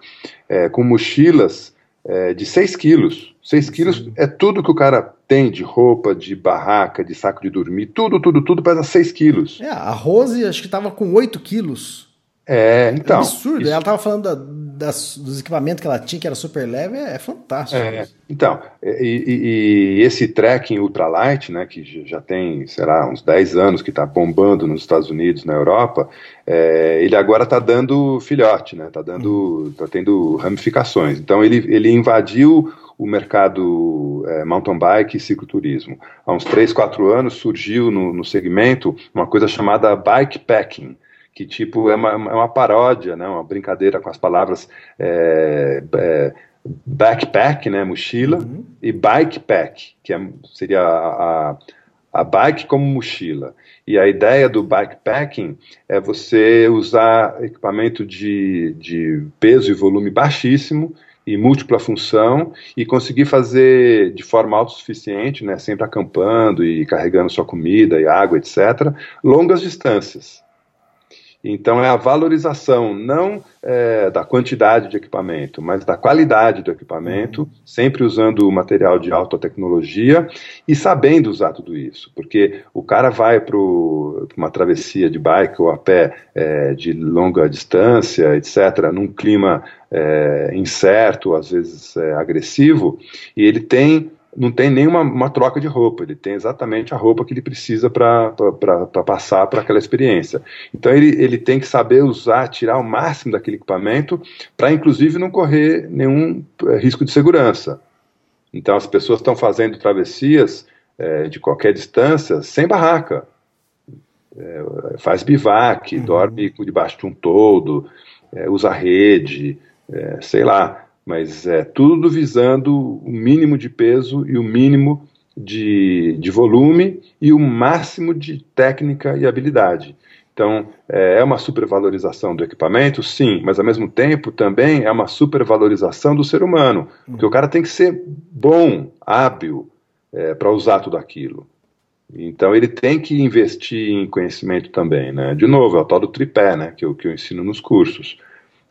é, com mochilas é, de 6 quilos. 6 quilos é tudo que o cara tem de roupa, de barraca, de saco de dormir, tudo, tudo, tudo pesa 6 quilos. É, a Rose acho que estava com 8 quilos. É, então. É absurdo. Isso... Ela estava falando da, das, dos equipamentos que ela tinha, que era super leve, é, é fantástico. É, então, e, e, e, esse trekking ultralight, né, que já tem, sei lá, uns 10 anos que está bombando nos Estados Unidos, na Europa, é, ele agora está dando filhote, né, está dando, está tendo ramificações. Então ele, ele invadiu o mercado é, mountain bike e cicloturismo. Há uns 3, 4 anos surgiu no, no segmento uma coisa chamada bikepacking, que tipo é uma, é uma paródia, né, uma brincadeira com as palavras é, é, backpack, né, mochila, uhum. e bikepack, que é, seria a, a, a bike como mochila. E a ideia do bikepacking é você usar equipamento de, de peso e volume baixíssimo e múltipla função e conseguir fazer de forma autossuficiente, né, sempre acampando e carregando sua comida e água, etc., longas distâncias. Então é a valorização não é, da quantidade de equipamento, mas da qualidade do equipamento, uhum. sempre usando material de alta tecnologia e sabendo usar tudo isso, porque o cara vai para uma travessia de bike ou a pé é, de longa distância, etc., num clima é, incerto, às vezes é, agressivo, e ele tem não tem nenhuma uma troca de roupa, ele tem exatamente a roupa que ele precisa para passar para aquela experiência. Então ele, ele tem que saber usar, tirar o máximo daquele equipamento, para inclusive não correr nenhum é, risco de segurança. Então as pessoas estão fazendo travessias é, de qualquer distância sem barraca. É, faz bivac, uhum. dorme debaixo de um todo, usa rede, sei lá mas é tudo visando o mínimo de peso e o mínimo de, de volume e o máximo de técnica e habilidade. Então, é, é uma supervalorização do equipamento, sim, mas ao mesmo tempo também é uma supervalorização do ser humano, porque o cara tem que ser bom, hábil é, para usar tudo aquilo. Então, ele tem que investir em conhecimento também, né? De novo, é o tal do tripé, né? Que eu, que eu ensino nos cursos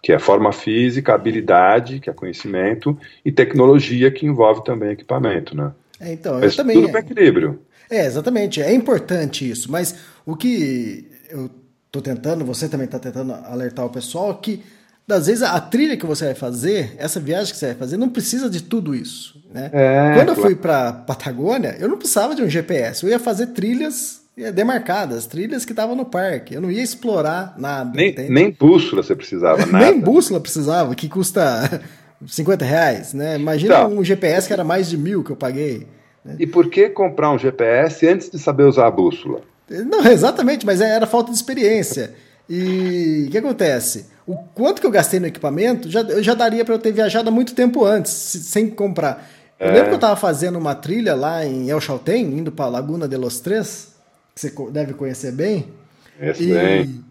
que é forma física, habilidade, que é conhecimento, e tecnologia, que envolve também equipamento, né? É, então, mas também. Tudo para equilíbrio. É, exatamente. É importante isso, mas o que eu estou tentando, você também está tentando alertar o pessoal, que às vezes a trilha que você vai fazer, essa viagem que você vai fazer, não precisa de tudo isso. Né? É, Quando eu fui para Patagônia, eu não precisava de um GPS, eu ia fazer trilhas é, demarcadas, trilhas que estavam no parque. Eu não ia explorar nada. Nem, nem bússola você precisava, nada. nem bússola precisava, que custa 50 reais, né? Imagina então, um GPS que era mais de mil que eu paguei. Né? E por que comprar um GPS antes de saber usar a bússola? Não, exatamente, mas era falta de experiência. E o que acontece? O quanto que eu gastei no equipamento já, já daria para eu ter viajado há muito tempo antes, sem comprar. Eu é. lembro que eu estava fazendo uma trilha lá em El Chaltén, indo para Laguna de los Tres, que você deve conhecer bem. Conheço e bem.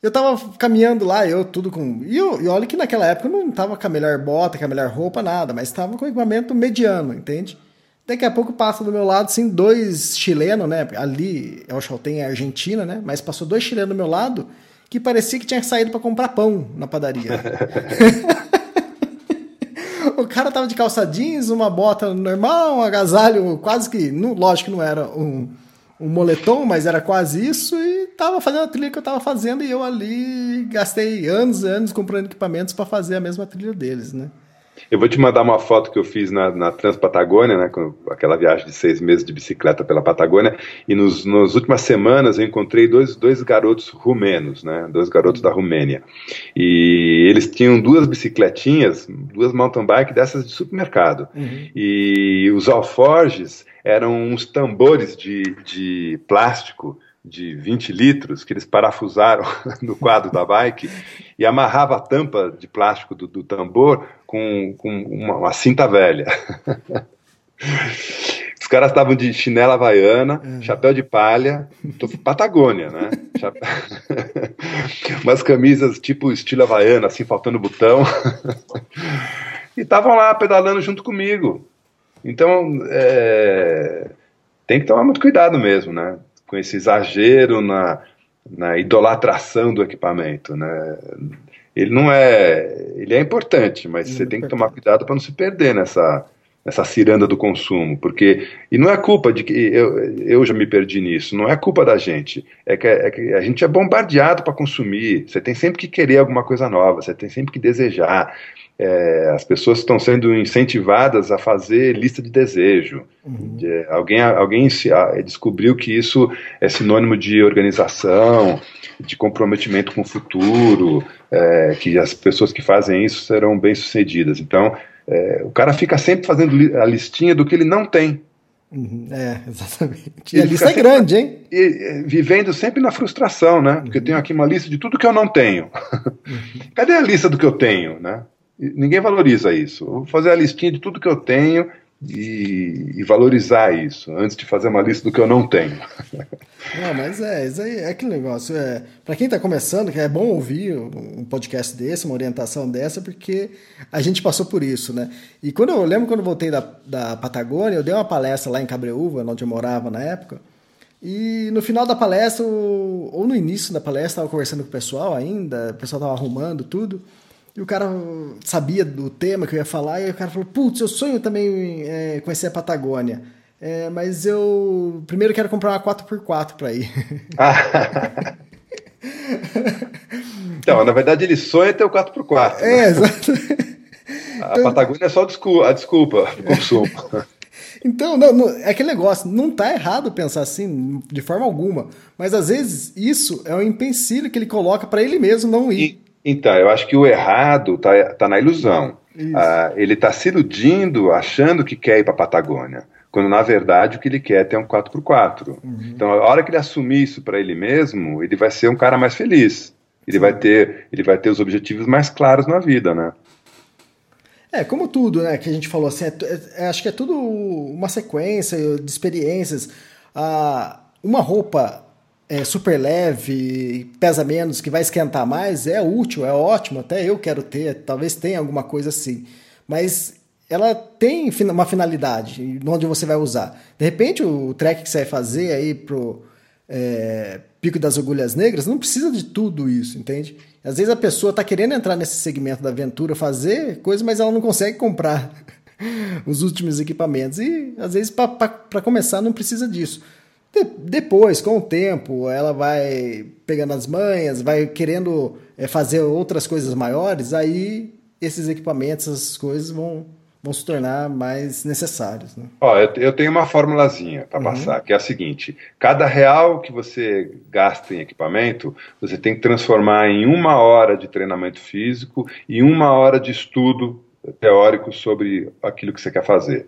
Eu tava caminhando lá, eu tudo com. E, eu, e olha que naquela época eu não tava com a melhor bota, com a melhor roupa, nada, mas tava com equipamento mediano, entende? Daqui a pouco passa do meu lado, assim, dois chilenos, né? Ali é o Chaltén, é Argentina, né? Mas passou dois chilenos do meu lado que parecia que tinha saído para comprar pão na padaria. o cara tava de calça jeans, uma bota normal, um agasalho quase que. Não, lógico que não era um um moletom, mas era quase isso, e tava fazendo a trilha que eu tava fazendo, e eu ali gastei anos e anos comprando equipamentos para fazer a mesma trilha deles, né? Eu vou te mandar uma foto que eu fiz na, na Transpatagônia, né, com aquela viagem de seis meses de bicicleta pela Patagônia, e nos, nas últimas semanas eu encontrei dois, dois garotos rumenos, né, dois garotos da Romênia, e eles tinham duas bicicletinhas, duas mountain bike dessas de supermercado, uhum. e os alforges eram uns tambores de, de plástico de 20 litros que eles parafusaram no quadro da bike e amarrava a tampa de plástico do, do tambor com, com uma, uma, cinta velha. Os caras estavam de chinela havaiana, uhum. chapéu de palha, Patagônia, né? Umas camisas tipo estilo havaiana, assim, faltando botão. e estavam lá pedalando junto comigo. Então, é... tem que tomar muito cuidado mesmo, né? com esse exagero na, na idolatração do equipamento, né? Ele não é, ele é importante, mas você tem que tomar cuidado para não se perder nessa nessa ciranda do consumo, porque e não é culpa de que eu, eu já me perdi nisso, não é culpa da gente, é que, é que a gente é bombardeado para consumir, você tem sempre que querer alguma coisa nova, você tem sempre que desejar, é, as pessoas estão sendo incentivadas a fazer lista de desejo. Uhum. De, alguém alguém se, a, descobriu que isso é sinônimo de organização, de comprometimento com o futuro, é, que as pessoas que fazem isso serão bem-sucedidas. Então, é, o cara fica sempre fazendo a listinha do que ele não tem. Uhum, é, exatamente. E a lista é grande, hein? E, vivendo sempre na frustração, né? Porque eu tenho aqui uma lista de tudo que eu não tenho. Uhum. Cadê a lista do que eu tenho, né? Ninguém valoriza isso. Eu vou fazer a listinha de tudo que eu tenho e, e, valorizar isso antes de fazer uma lista do que eu não tenho. Não, mas é, isso aí é aquele negócio. É, para quem está começando, é bom ouvir um podcast desse, uma orientação dessa, porque a gente passou por isso, né? E quando eu lembro quando eu voltei da, da Patagônia, eu dei uma palestra lá em Cabreúva, onde eu morava na época. E no final da palestra, ou no início da palestra, estava conversando com o pessoal ainda, o pessoal estava arrumando tudo. E o cara sabia do tema que eu ia falar, e o cara falou: Putz, eu sonho também é, conhecer a Patagônia. É, mas eu primeiro quero comprar uma 4x4 para ir. então, na verdade, ele sonha ter o 4x4. É, né? exato. A então, Patagônia é só a desculpa do consumo. Então, não, não, é aquele negócio, não tá errado pensar assim, de forma alguma. Mas às vezes isso é um empecilho que ele coloca para ele mesmo não ir. Então, eu acho que o errado está tá na ilusão. Ah, ele está se iludindo, achando que quer ir para a Patagônia, quando na verdade o que ele quer é ter um 4x4. Uhum. Então, a hora que ele assumir isso para ele mesmo, ele vai ser um cara mais feliz. Ele vai, ter, ele vai ter os objetivos mais claros na vida, né? É, como tudo, né, que a gente falou assim, é, é, acho que é tudo uma sequência de experiências. Ah, uma roupa é, super leve, pesa menos, que vai esquentar mais, é útil, é ótimo, até eu quero ter, talvez tenha alguma coisa assim. Mas ela tem uma finalidade, onde você vai usar. De repente, o trek que você vai fazer aí pro é, Pico das Agulhas Negras não precisa de tudo isso, entende? Às vezes a pessoa está querendo entrar nesse segmento da aventura, fazer coisa, mas ela não consegue comprar os últimos equipamentos. E às vezes, para começar, não precisa disso. De, depois, com o tempo, ela vai pegando as manhas, vai querendo é, fazer outras coisas maiores, aí esses equipamentos, essas coisas vão, vão se tornar mais necessários. Né? Ó, eu, eu tenho uma formulazinha para uhum. passar, que é a seguinte: cada real que você gasta em equipamento, você tem que transformar em uma hora de treinamento físico e uma hora de estudo teórico sobre aquilo que você quer fazer.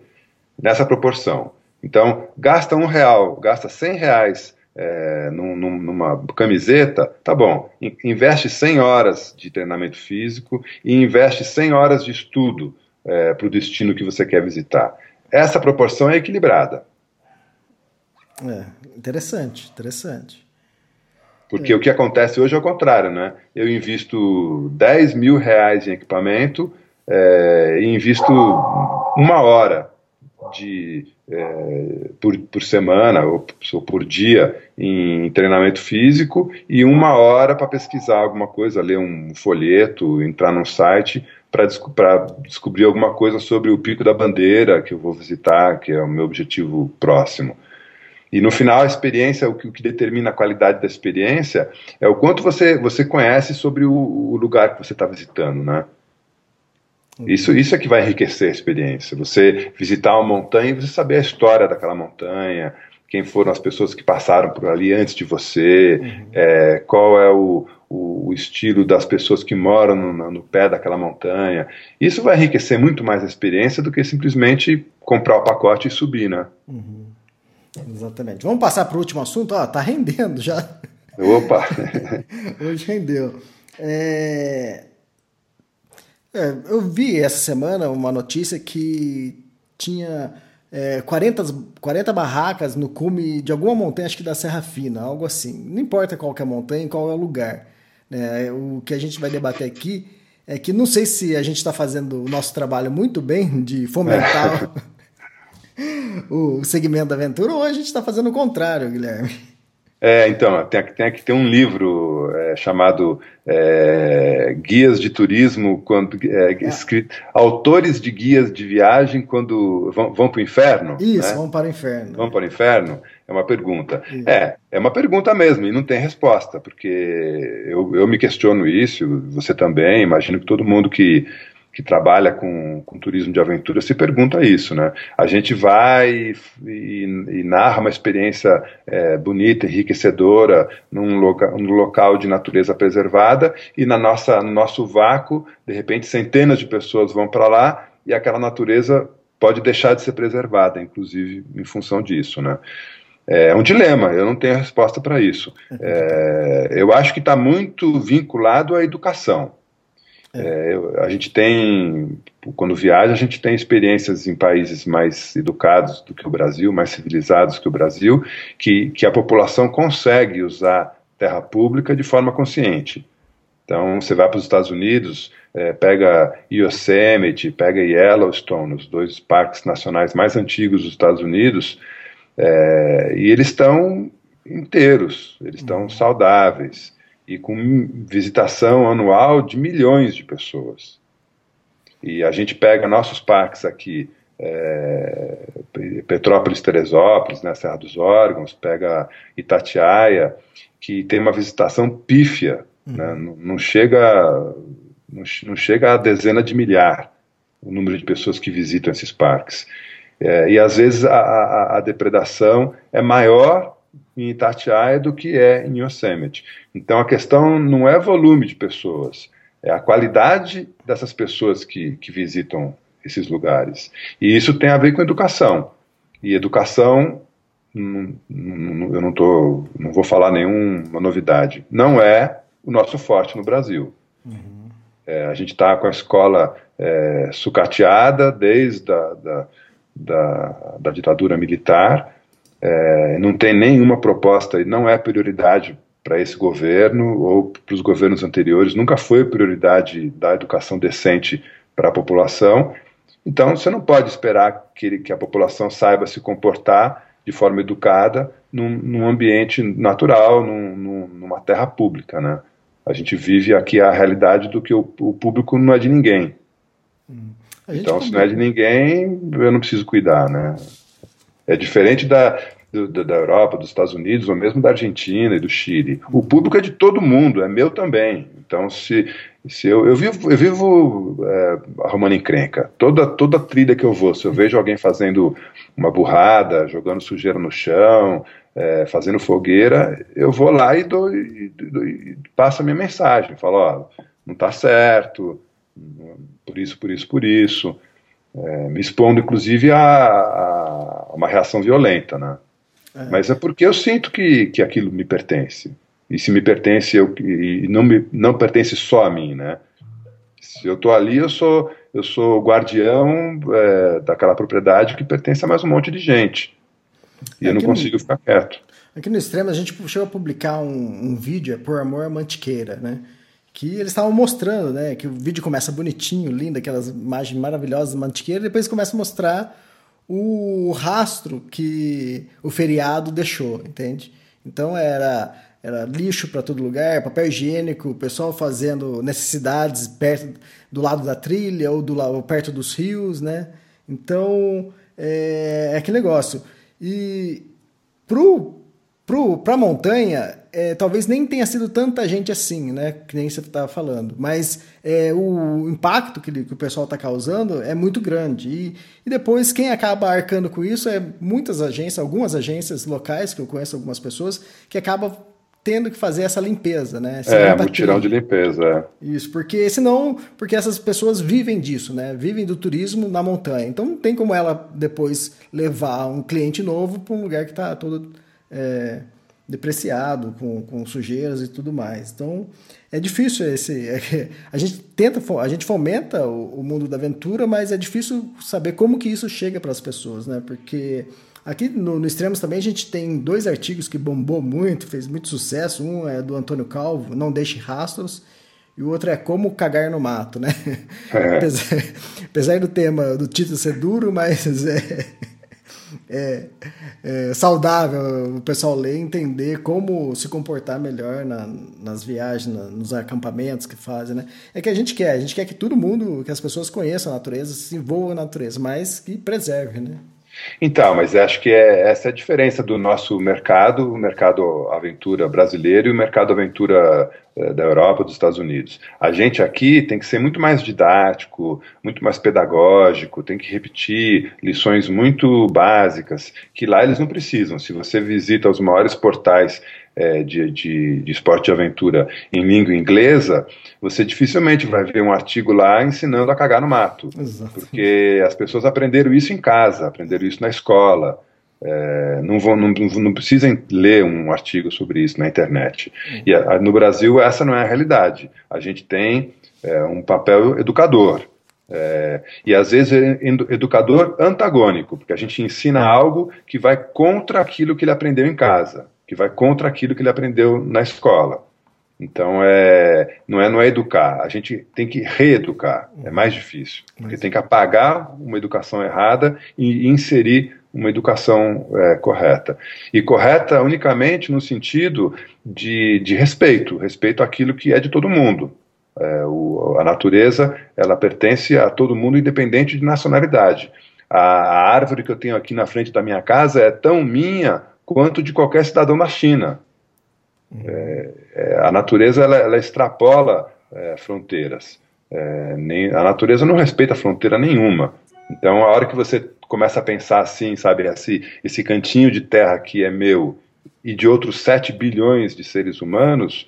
Nessa proporção. Então, gasta um real, gasta cem reais é, num, numa camiseta, tá bom. Investe 100 horas de treinamento físico e investe 100 horas de estudo é, para o destino que você quer visitar. Essa proporção é equilibrada. É, interessante, interessante. Porque é. o que acontece hoje é o contrário, né? Eu invisto 10 mil reais em equipamento é, e invisto uma hora de é, por, por semana ou, ou, por dia em treinamento físico e uma hora para pesquisar alguma coisa, ler um folheto, entrar num site para desco descobrir alguma coisa sobre o Pico da Bandeira que eu vou visitar, que é o meu objetivo próximo. E no final, a experiência, o que, o que, determina a qualidade da experiência é o quanto você, você conhece sobre o, o lugar que você está visitando, né? Isso, isso é que vai enriquecer a experiência. Você visitar uma montanha e você saber a história daquela montanha, quem foram as pessoas que passaram por ali antes de você, uhum. é, qual é o, o, estilo das pessoas que moram no, no, pé daquela montanha. Isso vai enriquecer muito mais a experiência do que simplesmente comprar o pacote e subir, né? Uhum. Exatamente. Vamos passar para o último assunto? Ó, tá rendendo já. Opa! Hoje rendeu. É... É, eu vi essa semana uma notícia que tinha é, 40, 40 barracas no cume de alguma montanha, acho que da Serra Fina, algo assim. Não importa qual é a montanha, qual é o lugar. Né? O que a gente vai debater aqui é que não sei se a gente está fazendo o nosso trabalho muito bem de fomentar o segmento da aventura ou a gente está fazendo o contrário, Guilherme. É, então, tem, tem que ter um livro é, chamado é, Guias de Turismo, quando é, é. escrito, autores de guias de viagem quando vão, vão para o inferno. Isso, né? vão para o inferno. Vão para o inferno? É uma pergunta. Isso. É, é uma pergunta mesmo, e não tem resposta, porque eu, eu me questiono isso, você também, imagino que todo mundo que que trabalha com, com turismo de aventura se pergunta isso, né? A gente vai e, e narra uma experiência é, bonita, enriquecedora, num, loca, num local de natureza preservada e na nossa, no nosso vácuo, de repente, centenas de pessoas vão para lá e aquela natureza pode deixar de ser preservada, inclusive em função disso, né? É um dilema, eu não tenho resposta para isso. É, eu acho que está muito vinculado à educação. É, a gente tem, quando viaja, a gente tem experiências em países mais educados do que o Brasil, mais civilizados que o Brasil, que, que a população consegue usar terra pública de forma consciente. Então, você vai para os Estados Unidos, é, pega Yosemite, pega Yellowstone, os dois parques nacionais mais antigos dos Estados Unidos, é, e eles estão inteiros, eles estão saudáveis e com visitação anual de milhões de pessoas. E a gente pega nossos parques aqui, é, Petrópolis, Teresópolis, né, Serra dos Órgãos, pega Itatiaia, que tem uma visitação pífia, uhum. né, não, não, chega, não, não, chega a dezena de milhar o número de pessoas que visitam esses parques. É, e às vezes a, a, a depredação é maior em Itatiaia do que é em Yosemite. Então a questão não é volume de pessoas, é a qualidade dessas pessoas que, que visitam esses lugares. E isso tem a ver com educação. E educação, não, não, eu não, tô, não vou falar nenhuma novidade, não é o nosso forte no Brasil. Uhum. É, a gente está com a escola é, sucateada desde a da, da, da ditadura militar, é, não tem nenhuma proposta e não é prioridade para esse governo ou para os governos anteriores, nunca foi prioridade da educação decente para a população. Então, você não pode esperar que, que a população saiba se comportar de forma educada num, num ambiente natural, num, num, numa terra pública, né? A gente vive aqui a realidade do que o, o público não é de ninguém. Hum. Então, se não é de ninguém, eu não preciso cuidar, né? É diferente da, do, da Europa, dos Estados Unidos, ou mesmo da Argentina e do Chile. O público é de todo mundo, é meu também. Então, se, se eu, eu vivo, eu vivo é, arrumando encrenca. Toda, toda trilha que eu vou, se eu vejo alguém fazendo uma burrada, jogando sujeira no chão, é, fazendo fogueira, eu vou lá e, dou, e, e, passo a minha mensagem. Falo, ó, não está certo, por isso, por isso, por isso é, me expondo inclusive a, a, uma reação violenta, né? É. Mas é porque eu sinto que, que aquilo me pertence. E se me pertence, eu, e não, me, não pertence só a mim, né? Se eu estou ali, eu sou, eu sou guardião é, daquela propriedade que pertence a mais um monte de gente. E eu não consigo no, ficar quieto. Aqui no extremo, a gente chegou a publicar um, um vídeo, é Por Amor à Mantiqueira, né? Que eles estavam mostrando, né? Que o vídeo começa bonitinho, lindo, aquelas imagens maravilhosas da mantiqueira, e depois começa a mostrar o rastro que o feriado deixou, entende? Então era era lixo para todo lugar, papel higiênico, o pessoal fazendo necessidades perto do lado da trilha ou do lado perto dos rios, né? Então é, é aquele negócio. E pro para a montanha, é, talvez nem tenha sido tanta gente assim, né? Que nem você estava falando. Mas é, o impacto que, que o pessoal está causando é muito grande. E, e, depois, quem acaba arcando com isso é muitas agências, algumas agências locais, que eu conheço algumas pessoas, que acabam tendo que fazer essa limpeza, né? É, mutirão de limpeza. É. Isso, porque senão, porque essas pessoas vivem disso, né? Vivem do turismo na montanha. Então não tem como ela depois levar um cliente novo para um lugar que está todo é, depreciado, com, com sujeiras e tudo mais. Então, é difícil esse. É, a gente tenta, a gente fomenta o, o, mundo da aventura, mas é difícil saber como que isso chega para as pessoas, né? Porque aqui no, no Extremos também a gente tem dois artigos que bombou muito, fez muito sucesso. Um é do Antônio Calvo, Não Deixe Rastros, e o outro é Como Cagar no Mato, né? É. Apesar, apesar, do tema, do título ser duro, mas é é, é, saudável o pessoal ler entender como se comportar melhor na, nas viagens, na, nos acampamentos que fazem, né? É que a gente quer, a gente quer que todo mundo, que as pessoas conheçam a natureza, se envolvam na natureza, mas que preserve, né? Então, mas acho que é, essa é a diferença do nosso mercado, o mercado aventura brasileiro e o mercado aventura eh, da Europa, dos Estados Unidos. A gente aqui tem que ser muito mais didático, muito mais pedagógico, tem que repetir lições muito básicas, que lá eles não precisam. Se você visita os maiores portais é, de, de, de, esporte de aventura em língua inglesa, você dificilmente vai ver um artigo lá ensinando a cagar no mato. Exato. Porque as pessoas aprenderam isso em casa, aprenderam isso na escola. É, não, vão, não, não, precisam ler um artigo sobre isso na internet. Uhum. E a, a, no Brasil, essa não é a realidade. A gente tem é, um papel educador. É, e às vezes é educador antagônico, porque a gente ensina algo que vai contra aquilo que ele aprendeu em casa que vai contra aquilo que ele aprendeu na escola. Então, é, não, é, não é educar, a gente tem que reeducar, é mais difícil. Porque tem que apagar uma educação errada e inserir uma educação é, correta. E correta unicamente no sentido de, de respeito, respeito àquilo que é de todo mundo. É, o, a natureza, ela pertence a todo mundo, independente de nacionalidade. A, a árvore que eu tenho aqui na frente da minha casa é tão minha quanto de qualquer cidadão da China. É, é, a natureza ela, ela extrapola é, fronteiras. É, nem, a natureza não respeita fronteira nenhuma. Então, a hora que você começa a pensar assim, sabe, esse, esse cantinho de terra que é meu e de outros 7 bilhões de seres humanos,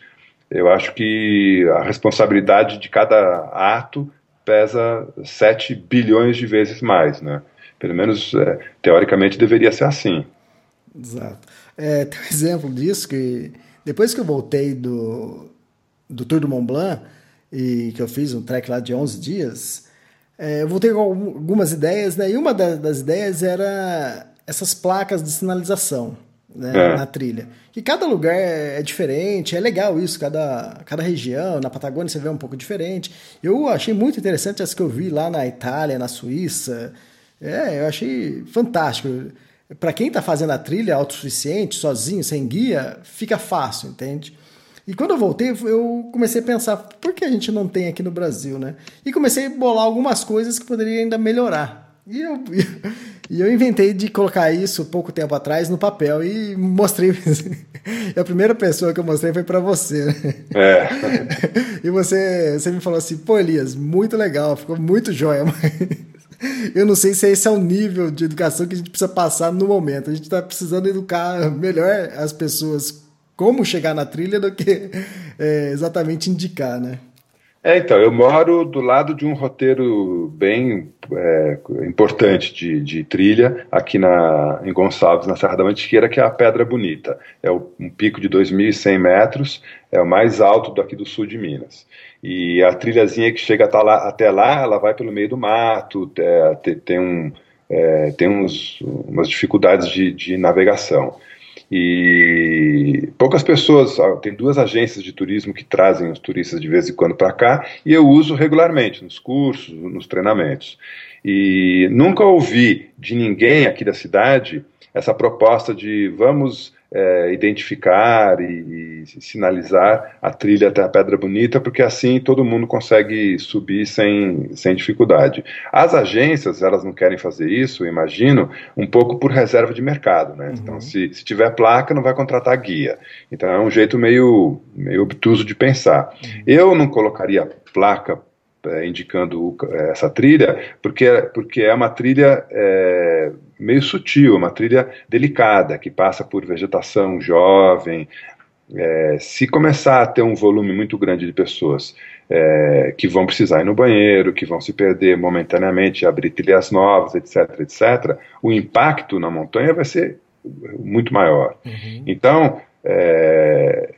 eu acho que a responsabilidade de cada ato pesa 7 bilhões de vezes mais, né? Pelo menos, é, teoricamente, deveria ser assim. Exato. É, tem um exemplo disso que depois que eu voltei do, do Tour do Mont Blanc e que eu fiz um trek lá de 11 dias, é, eu voltei com algumas ideias, né? E uma das, das ideias era essas placas de sinalização né, é. na trilha. Que cada lugar é diferente, é legal isso, cada, cada região, na Patagônia você vê um pouco diferente. Eu achei muito interessante as que eu vi lá na Itália, na Suíça. É, eu achei fantástico para quem está fazendo a trilha autossuficiente, sozinho, sem guia, fica fácil, entende? E quando eu voltei, eu comecei a pensar, por que a gente não tem aqui no Brasil, né? E comecei a bolar algumas coisas que poderiam ainda melhorar. E eu, e eu inventei de colocar isso pouco tempo atrás no papel e mostrei. e a primeira pessoa que eu mostrei foi para você. Né? É. E você, você me falou assim, pô, Elias, muito legal, ficou muito jóia, mas eu não sei se esse é o nível de educação que a gente precisa passar no momento. A gente está precisando educar melhor as pessoas como chegar na trilha do que é, exatamente indicar, né? É, então, eu moro do lado de um roteiro bem é, importante de, de, trilha, aqui na, em Gonçalves, na Serra da Mantiqueira, que é a Pedra Bonita. É um pico de 2.100 metros, é o mais alto daqui do sul de Minas. E a trilhazinha que chega até lá, até lá ela vai pelo meio do mato, é, tem, tem, um, é, tem uns, umas dificuldades de, de navegação. E poucas pessoas, tem duas agências de turismo que trazem os turistas de vez em quando para cá, e eu uso regularmente nos cursos, nos treinamentos. E nunca ouvi de ninguém aqui da cidade essa proposta de vamos é, identificar e, e, sinalizar a trilha até a Pedra Bonita, porque assim todo mundo consegue subir sem, sem dificuldade. As agências, elas não querem fazer isso, imagino, um pouco por reserva de mercado, né? Uhum. Então, se, se tiver placa, não vai contratar guia. Então, é um jeito meio, meio obtuso de pensar. Uhum. Eu não colocaria placa é, indicando é, essa trilha, porque, porque é uma trilha é, meio sutil, uma trilha delicada, que passa por vegetação jovem. É, se começar a ter um volume muito grande de pessoas que vão precisar ir no banheiro, que vão se perder momentaneamente, abrir trilhas novas, etc., etc., o impacto na montanha vai ser muito maior. Uhum. Então, é,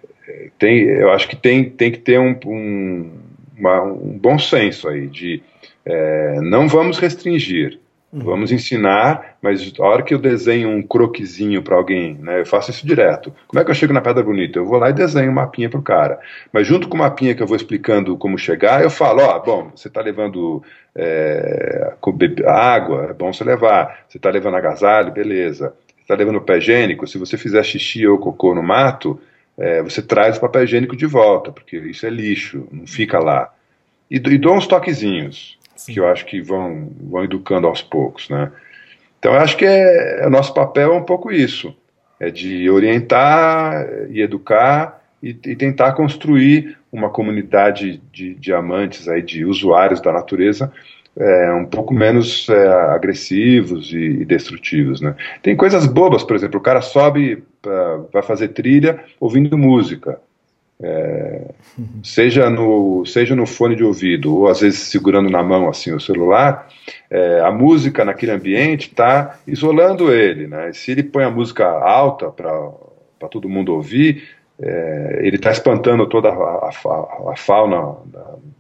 tem, eu acho que tem, tem que ter um, um, uma, um bom senso aí de é, não vamos restringir, Uhum. Vamos ensinar, mas a hora que eu desenho um croquisinho para alguém, né, eu faço isso direto. Como é que eu chego na Pedra Bonita? Eu vou lá e desenho um mapinha para o cara. Mas junto com o mapinha que eu vou explicando como chegar, eu falo, ó, bom, você está levando é, água, é bom você levar. Você está levando agasalho, beleza. Você está levando pé higiênico, se você fizer xixi ou cocô no mato, é, você traz o papel higiênico de volta, porque isso é lixo, não fica lá. E, e dou uns toquezinhos. Sim. que eu acho que vão, vão educando aos poucos, né? Então, eu acho que é, é, nosso papel é um pouco isso, é de orientar e educar e, e tentar construir uma comunidade de, de amantes, aí, de usuários da natureza é, um pouco menos é, agressivos e, e, destrutivos, né? Tem coisas bobas, por exemplo, o cara sobe, uh, vai fazer trilha ouvindo música, é, seja, no, seja no fone de ouvido ou às vezes segurando na mão assim o celular, é, a música naquele ambiente está isolando ele, né? Se ele põe a música alta para todo mundo ouvir, é, ele está espantando toda a, a, a fauna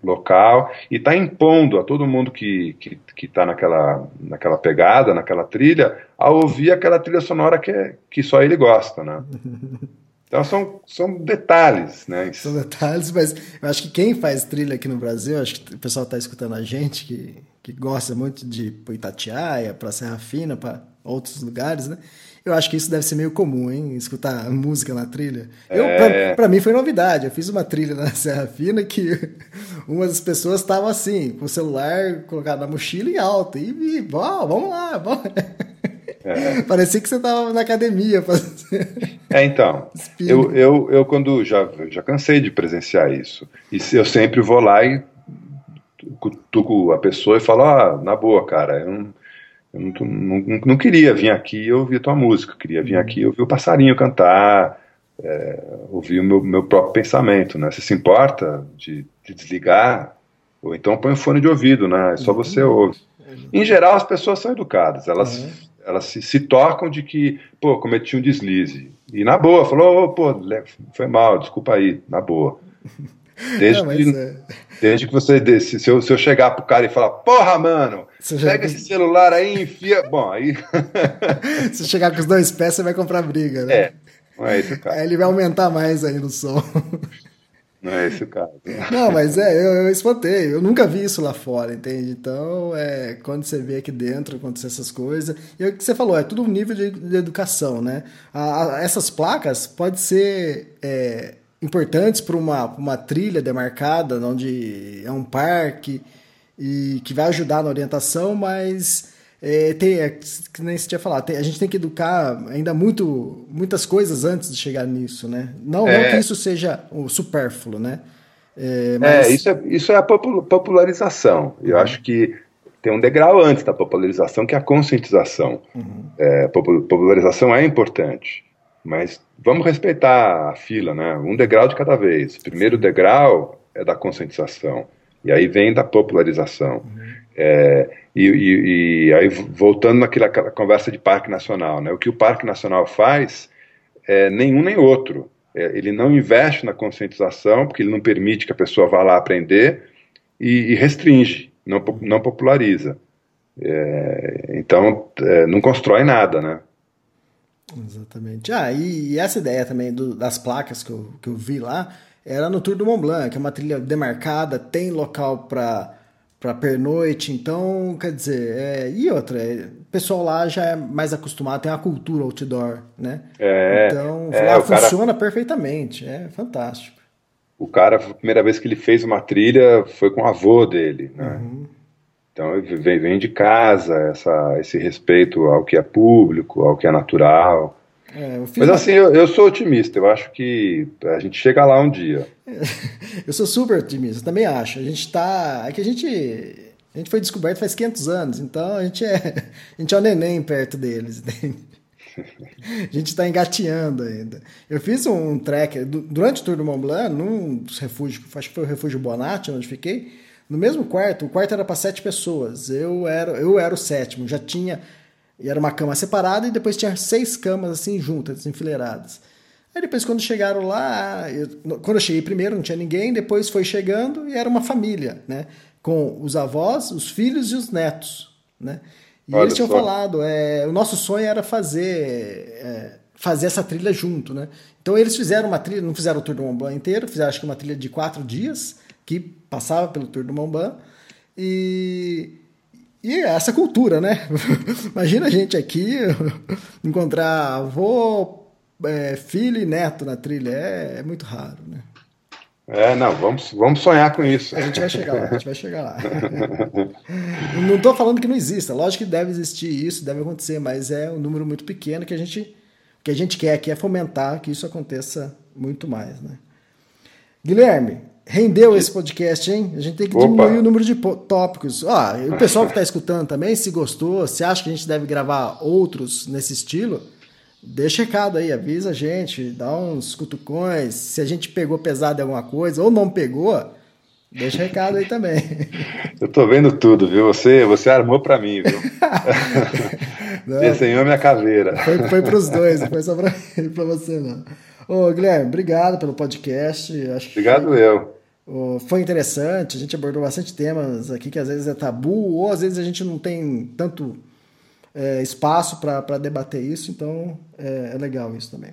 local e está impondo a todo mundo que está que, que tá naquela, naquela pegada, naquela trilha, a ouvir aquela trilha sonora que, é, que só ele gosta, né? Então são, são detalhes, né? São detalhes, mas eu acho que quem faz trilha aqui no Brasil, acho que o pessoal está escutando a gente, que, que gosta muito de Itatiaia, para Serra Fina, para outros lugares, né? Eu acho que isso deve ser meio comum, hein? Escutar música na trilha. Eu, é... pra, mim foi novidade. Eu fiz uma trilha na Serra Fina que uma das pessoas estava assim, com o celular colocado na mochila em alta. E, e oh, vamos lá, vamos. É. Parecia que você estava na academia. Fazendo... É, então. Eu, eu, eu, quando já, já cansei de presenciar isso. E eu sempre vou lá e cutuco a pessoa e falo: ah, na boa, cara, eu não eu não, não, não, queria vir aqui e ouvir tua música, queria vir aqui e ouvir o passarinho cantar, é, ouvir o meu, meu próprio pensamento, né? Você se importa de, de, desligar? Ou então põe o fone de ouvido, né? É só uhum. você ouve. Em geral, as pessoas são educadas, elas, uhum. elas se, se, tocam de que, pô, cometi um deslize. E na boa, falou, oh, pô, foi mal, desculpa aí, na boa. Desde, não, que, é... desde que você. Desse, se, eu, se eu chegar pro cara e falar, porra, mano, pega esse celular aí e enfia. Bom, aí. se chegar com os dois pés, você vai comprar briga, né? É. Não é esse o caso. Aí ele vai aumentar mais aí no som. Não é esse o caso. Não, mas é, eu, eu espantei. Eu nunca vi isso lá fora, entende? Então, é, quando você vê aqui dentro acontecer essas coisas. E é o que você falou, é tudo um nível de, de educação, né? A, a, essas placas pode ser. É, importantes para uma, uma trilha demarcada, onde é um parque e que vai ajudar na orientação, mas é, tem, é, que nem você tinha falado, tem, a gente tem que educar ainda muito, muitas coisas antes de chegar nisso, né? Não, é. não que isso seja o supérfluo, né? É, mas... é, isso, é isso é a popularização. Eu acho que tem um degrau antes da popularização, que é a conscientização. Uhum. É, popularização é importante. Mas vamos respeitar a fila, né? Um degrau de cada vez. O primeiro degrau é da conscientização. E aí vem da popularização. Uhum. É, e, e, e, aí, voltando naquela conversa de Parque Nacional, né? O que o Parque Nacional faz é nenhum nem outro. É, ele não investe na conscientização, porque ele não permite que a pessoa vá lá aprender, e, e restringe, não, não populariza. É, então, é, não constrói nada, né? Exatamente. Ah, e, essa ideia também do, das placas que eu, que eu vi lá era no Tour do Mont Blanc, que é uma trilha demarcada, tem local para para pernoite, então, quer dizer, é, e outra, é, o pessoal lá já é mais acostumado, tem a cultura outdoor, né? É, então, é, lá funciona cara, perfeitamente, é fantástico. O cara, a primeira vez que ele fez uma trilha foi com o avô dele, né? Uhum. Então vem, vem de casa essa, esse respeito ao que é público, ao que é natural. É, Mas assim, eu, eu, sou otimista, eu acho que a gente chega lá um dia. eu sou super otimista, também acho. A gente tá. É que a gente. A gente foi descoberto faz 500 anos, então a gente é, a gente é o neném perto deles. a gente está engateando ainda. Eu fiz um trek durante o Tour do Mont Blanc, num dos refúgios, acho que foi o Refúgio Bonatti, onde fiquei. No mesmo quarto, o quarto era para sete pessoas. Eu era, eu era o sétimo, já tinha. E era uma cama separada e depois tinha seis camas assim juntas, enfileiradas. Aí depois, quando chegaram lá, eu, quando eu cheguei primeiro não tinha ninguém, depois foi chegando e era uma família, né? Com os avós, os filhos e os netos, né? E Olha eles tinham só. falado, é, o nosso sonho era fazer, é, fazer essa trilha junto, né? Então eles fizeram uma trilha, não fizeram o Tour do Mont Blanc inteiro, fizeram acho que uma trilha de quatro dias, que passava pelo Tour do Mont Blanc. E, e essa cultura, né? Imagina a gente aqui encontrar avô, é, filho e neto na trilha. É, é, muito raro, né? É, não, vamos, vamos sonhar com isso. A gente vai chegar lá, a gente vai chegar lá. não estou falando que não exista, lógico que deve existir isso, deve acontecer, mas é um número muito pequeno que a gente, que a gente quer aqui é fomentar que isso aconteça muito mais, né? Guilherme, Rendeu esse podcast, hein? A gente tem que Opa. diminuir o número de tópicos. Ó, e o pessoal que está escutando também, se gostou, se acha que a gente deve gravar outros nesse estilo, deixa recado aí, avisa a gente, dá uns cutucões. Se a gente pegou pesado em alguma coisa ou não pegou, deixa recado aí também. Eu tô vendo tudo, viu? Você, você armou pra mim, viu? Desenhou minha caveira. Foi, foi para os dois, não foi só para você, não. Ô, Guilherme, obrigado pelo podcast. Acho que Obrigado eu. Ô, Foi interessante, a gente abordou bastante temas aqui que às vezes é tabu, ou às vezes a gente não tem tanto é, espaço para debater isso, então é, é legal isso também.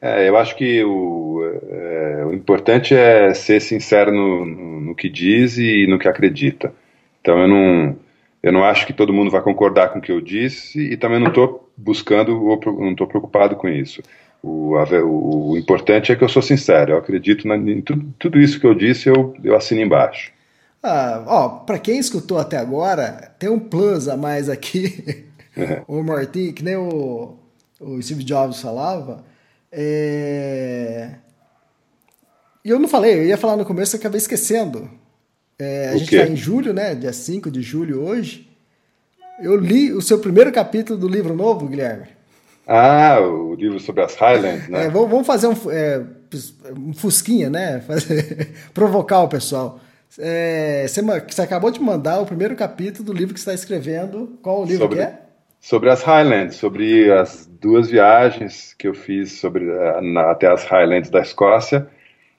É, eu acho que o, é, o importante é ser sincero no, no, no que diz e no que acredita. Então eu não, eu não acho que todo mundo vai concordar com o que eu disse e também não estou buscando, não estou preocupado com isso. O, o, o importante é que eu sou sincero, eu acredito na, em tudo, tudo isso que eu disse, eu, eu assino embaixo. Ah, ó, para quem escutou até agora, tem um plus a mais aqui. o Martin, que nem o, o Steve Jobs falava. É... E eu não falei, eu ia falar no começo e acabei esquecendo. É, a O gente quê? está em julho, né? Dia 5 de julho hoje. Eu li o seu primeiro capítulo do livro novo, Guilherme. Ah, o livro sobre as Highlands, né? É, vamos, fazer um, é, um fusquinha, né? Fazer- provocar o pessoal. É, você, você acabou de mandar o primeiro capítulo do livro que você está escrevendo. Qual o livro Sobre- que é? Sobre as Highlands, sobre as duas viagens que eu fiz sobre, eh, na- até as Highlands da Escócia.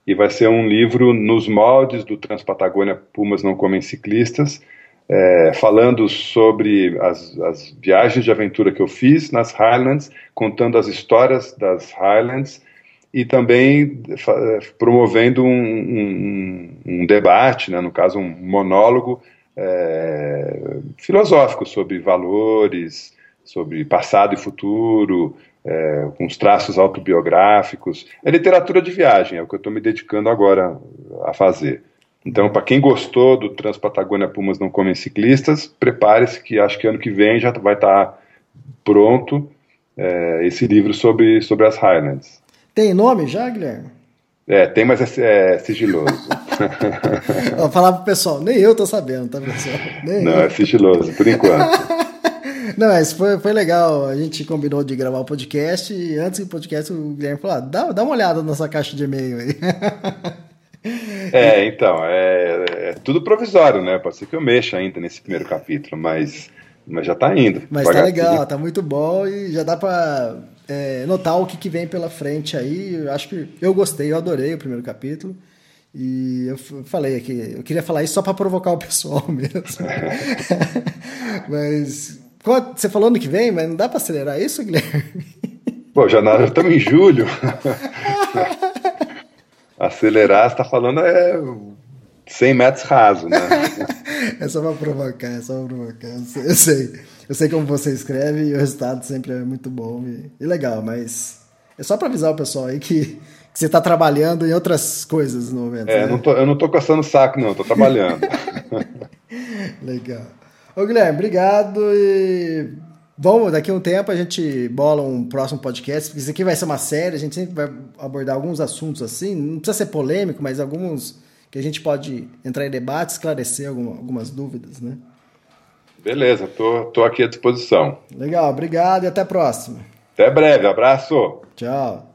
E vai ser um livro nos moldes do Transpatagônia Pumas Não Comem Ciclistas, eh, falando sobre as, as viagens de aventura que eu fiz nas Highlands, contando as histórias das Highlands e também promovendo um, um- um debate, né, no caso um monólogo eh, filosófico sobre valores, sobre passado e futuro, eh, com os traços autobiográficos. É literatura de viagem, é o que eu estou me dedicando agora a fazer. Então, para quem gostou do Transpatagônia Pumas Não Comem Ciclistas, prepare-se que acho que ano que vem já vai estar pronto eh, esse livro sobre, sobre as Highlands. Tem nome já, Guilherme? É, tem, mas é, é sigiloso. Vou falar pro pessoal, nem eu tô sabendo, tá, pessoal? Nem Não, eu. é sigiloso, por enquanto. Não, mas foi, foi legal. A gente combinou de gravar o podcast e antes do podcast o Guilherme falou: ah, dá, dá uma olhada na nossa caixa de e-mail aí. É, então, é, é tudo provisório, né? Pode ser que eu mexa ainda nesse primeiro capítulo, mas, mas já tá indo. Mas tá legal, tá muito bom e já dá pra é, notar o que, que vem pela frente aí. Eu acho que eu gostei, eu adorei o primeiro capítulo. E eu falei aqui, eu queria falar isso só pra provocar o pessoal mesmo. mas você falou ano que vem, mas não dá pra acelerar isso, Guilherme? Pô, já estamos em julho. Acelerar, você tá falando é 100 metros raso, né? É só pra provocar, é só pra provocar. Eu sei, eu sei, como você escreve e o resultado sempre é muito bom e, e legal, mas é só pra avisar o pessoal aí que, que você tá trabalhando em outras coisas no momento. É, né? não tô, eu não tô coçando o saco, não, tô trabalhando. Legal. Ô Guilherme, obrigado e vamos, daqui a um tempo a gente bola um próximo podcast, porque isso aqui vai ser uma série, a gente sempre vai abordar alguns assuntos assim, não precisa ser polêmico, mas alguns que a gente pode entrar em debate, esclarecer alguma- algumas dúvidas, né? Beleza, tô, tô aqui à disposição. Legal, obrigado e até a próxima. Até breve, abraço! Tchau.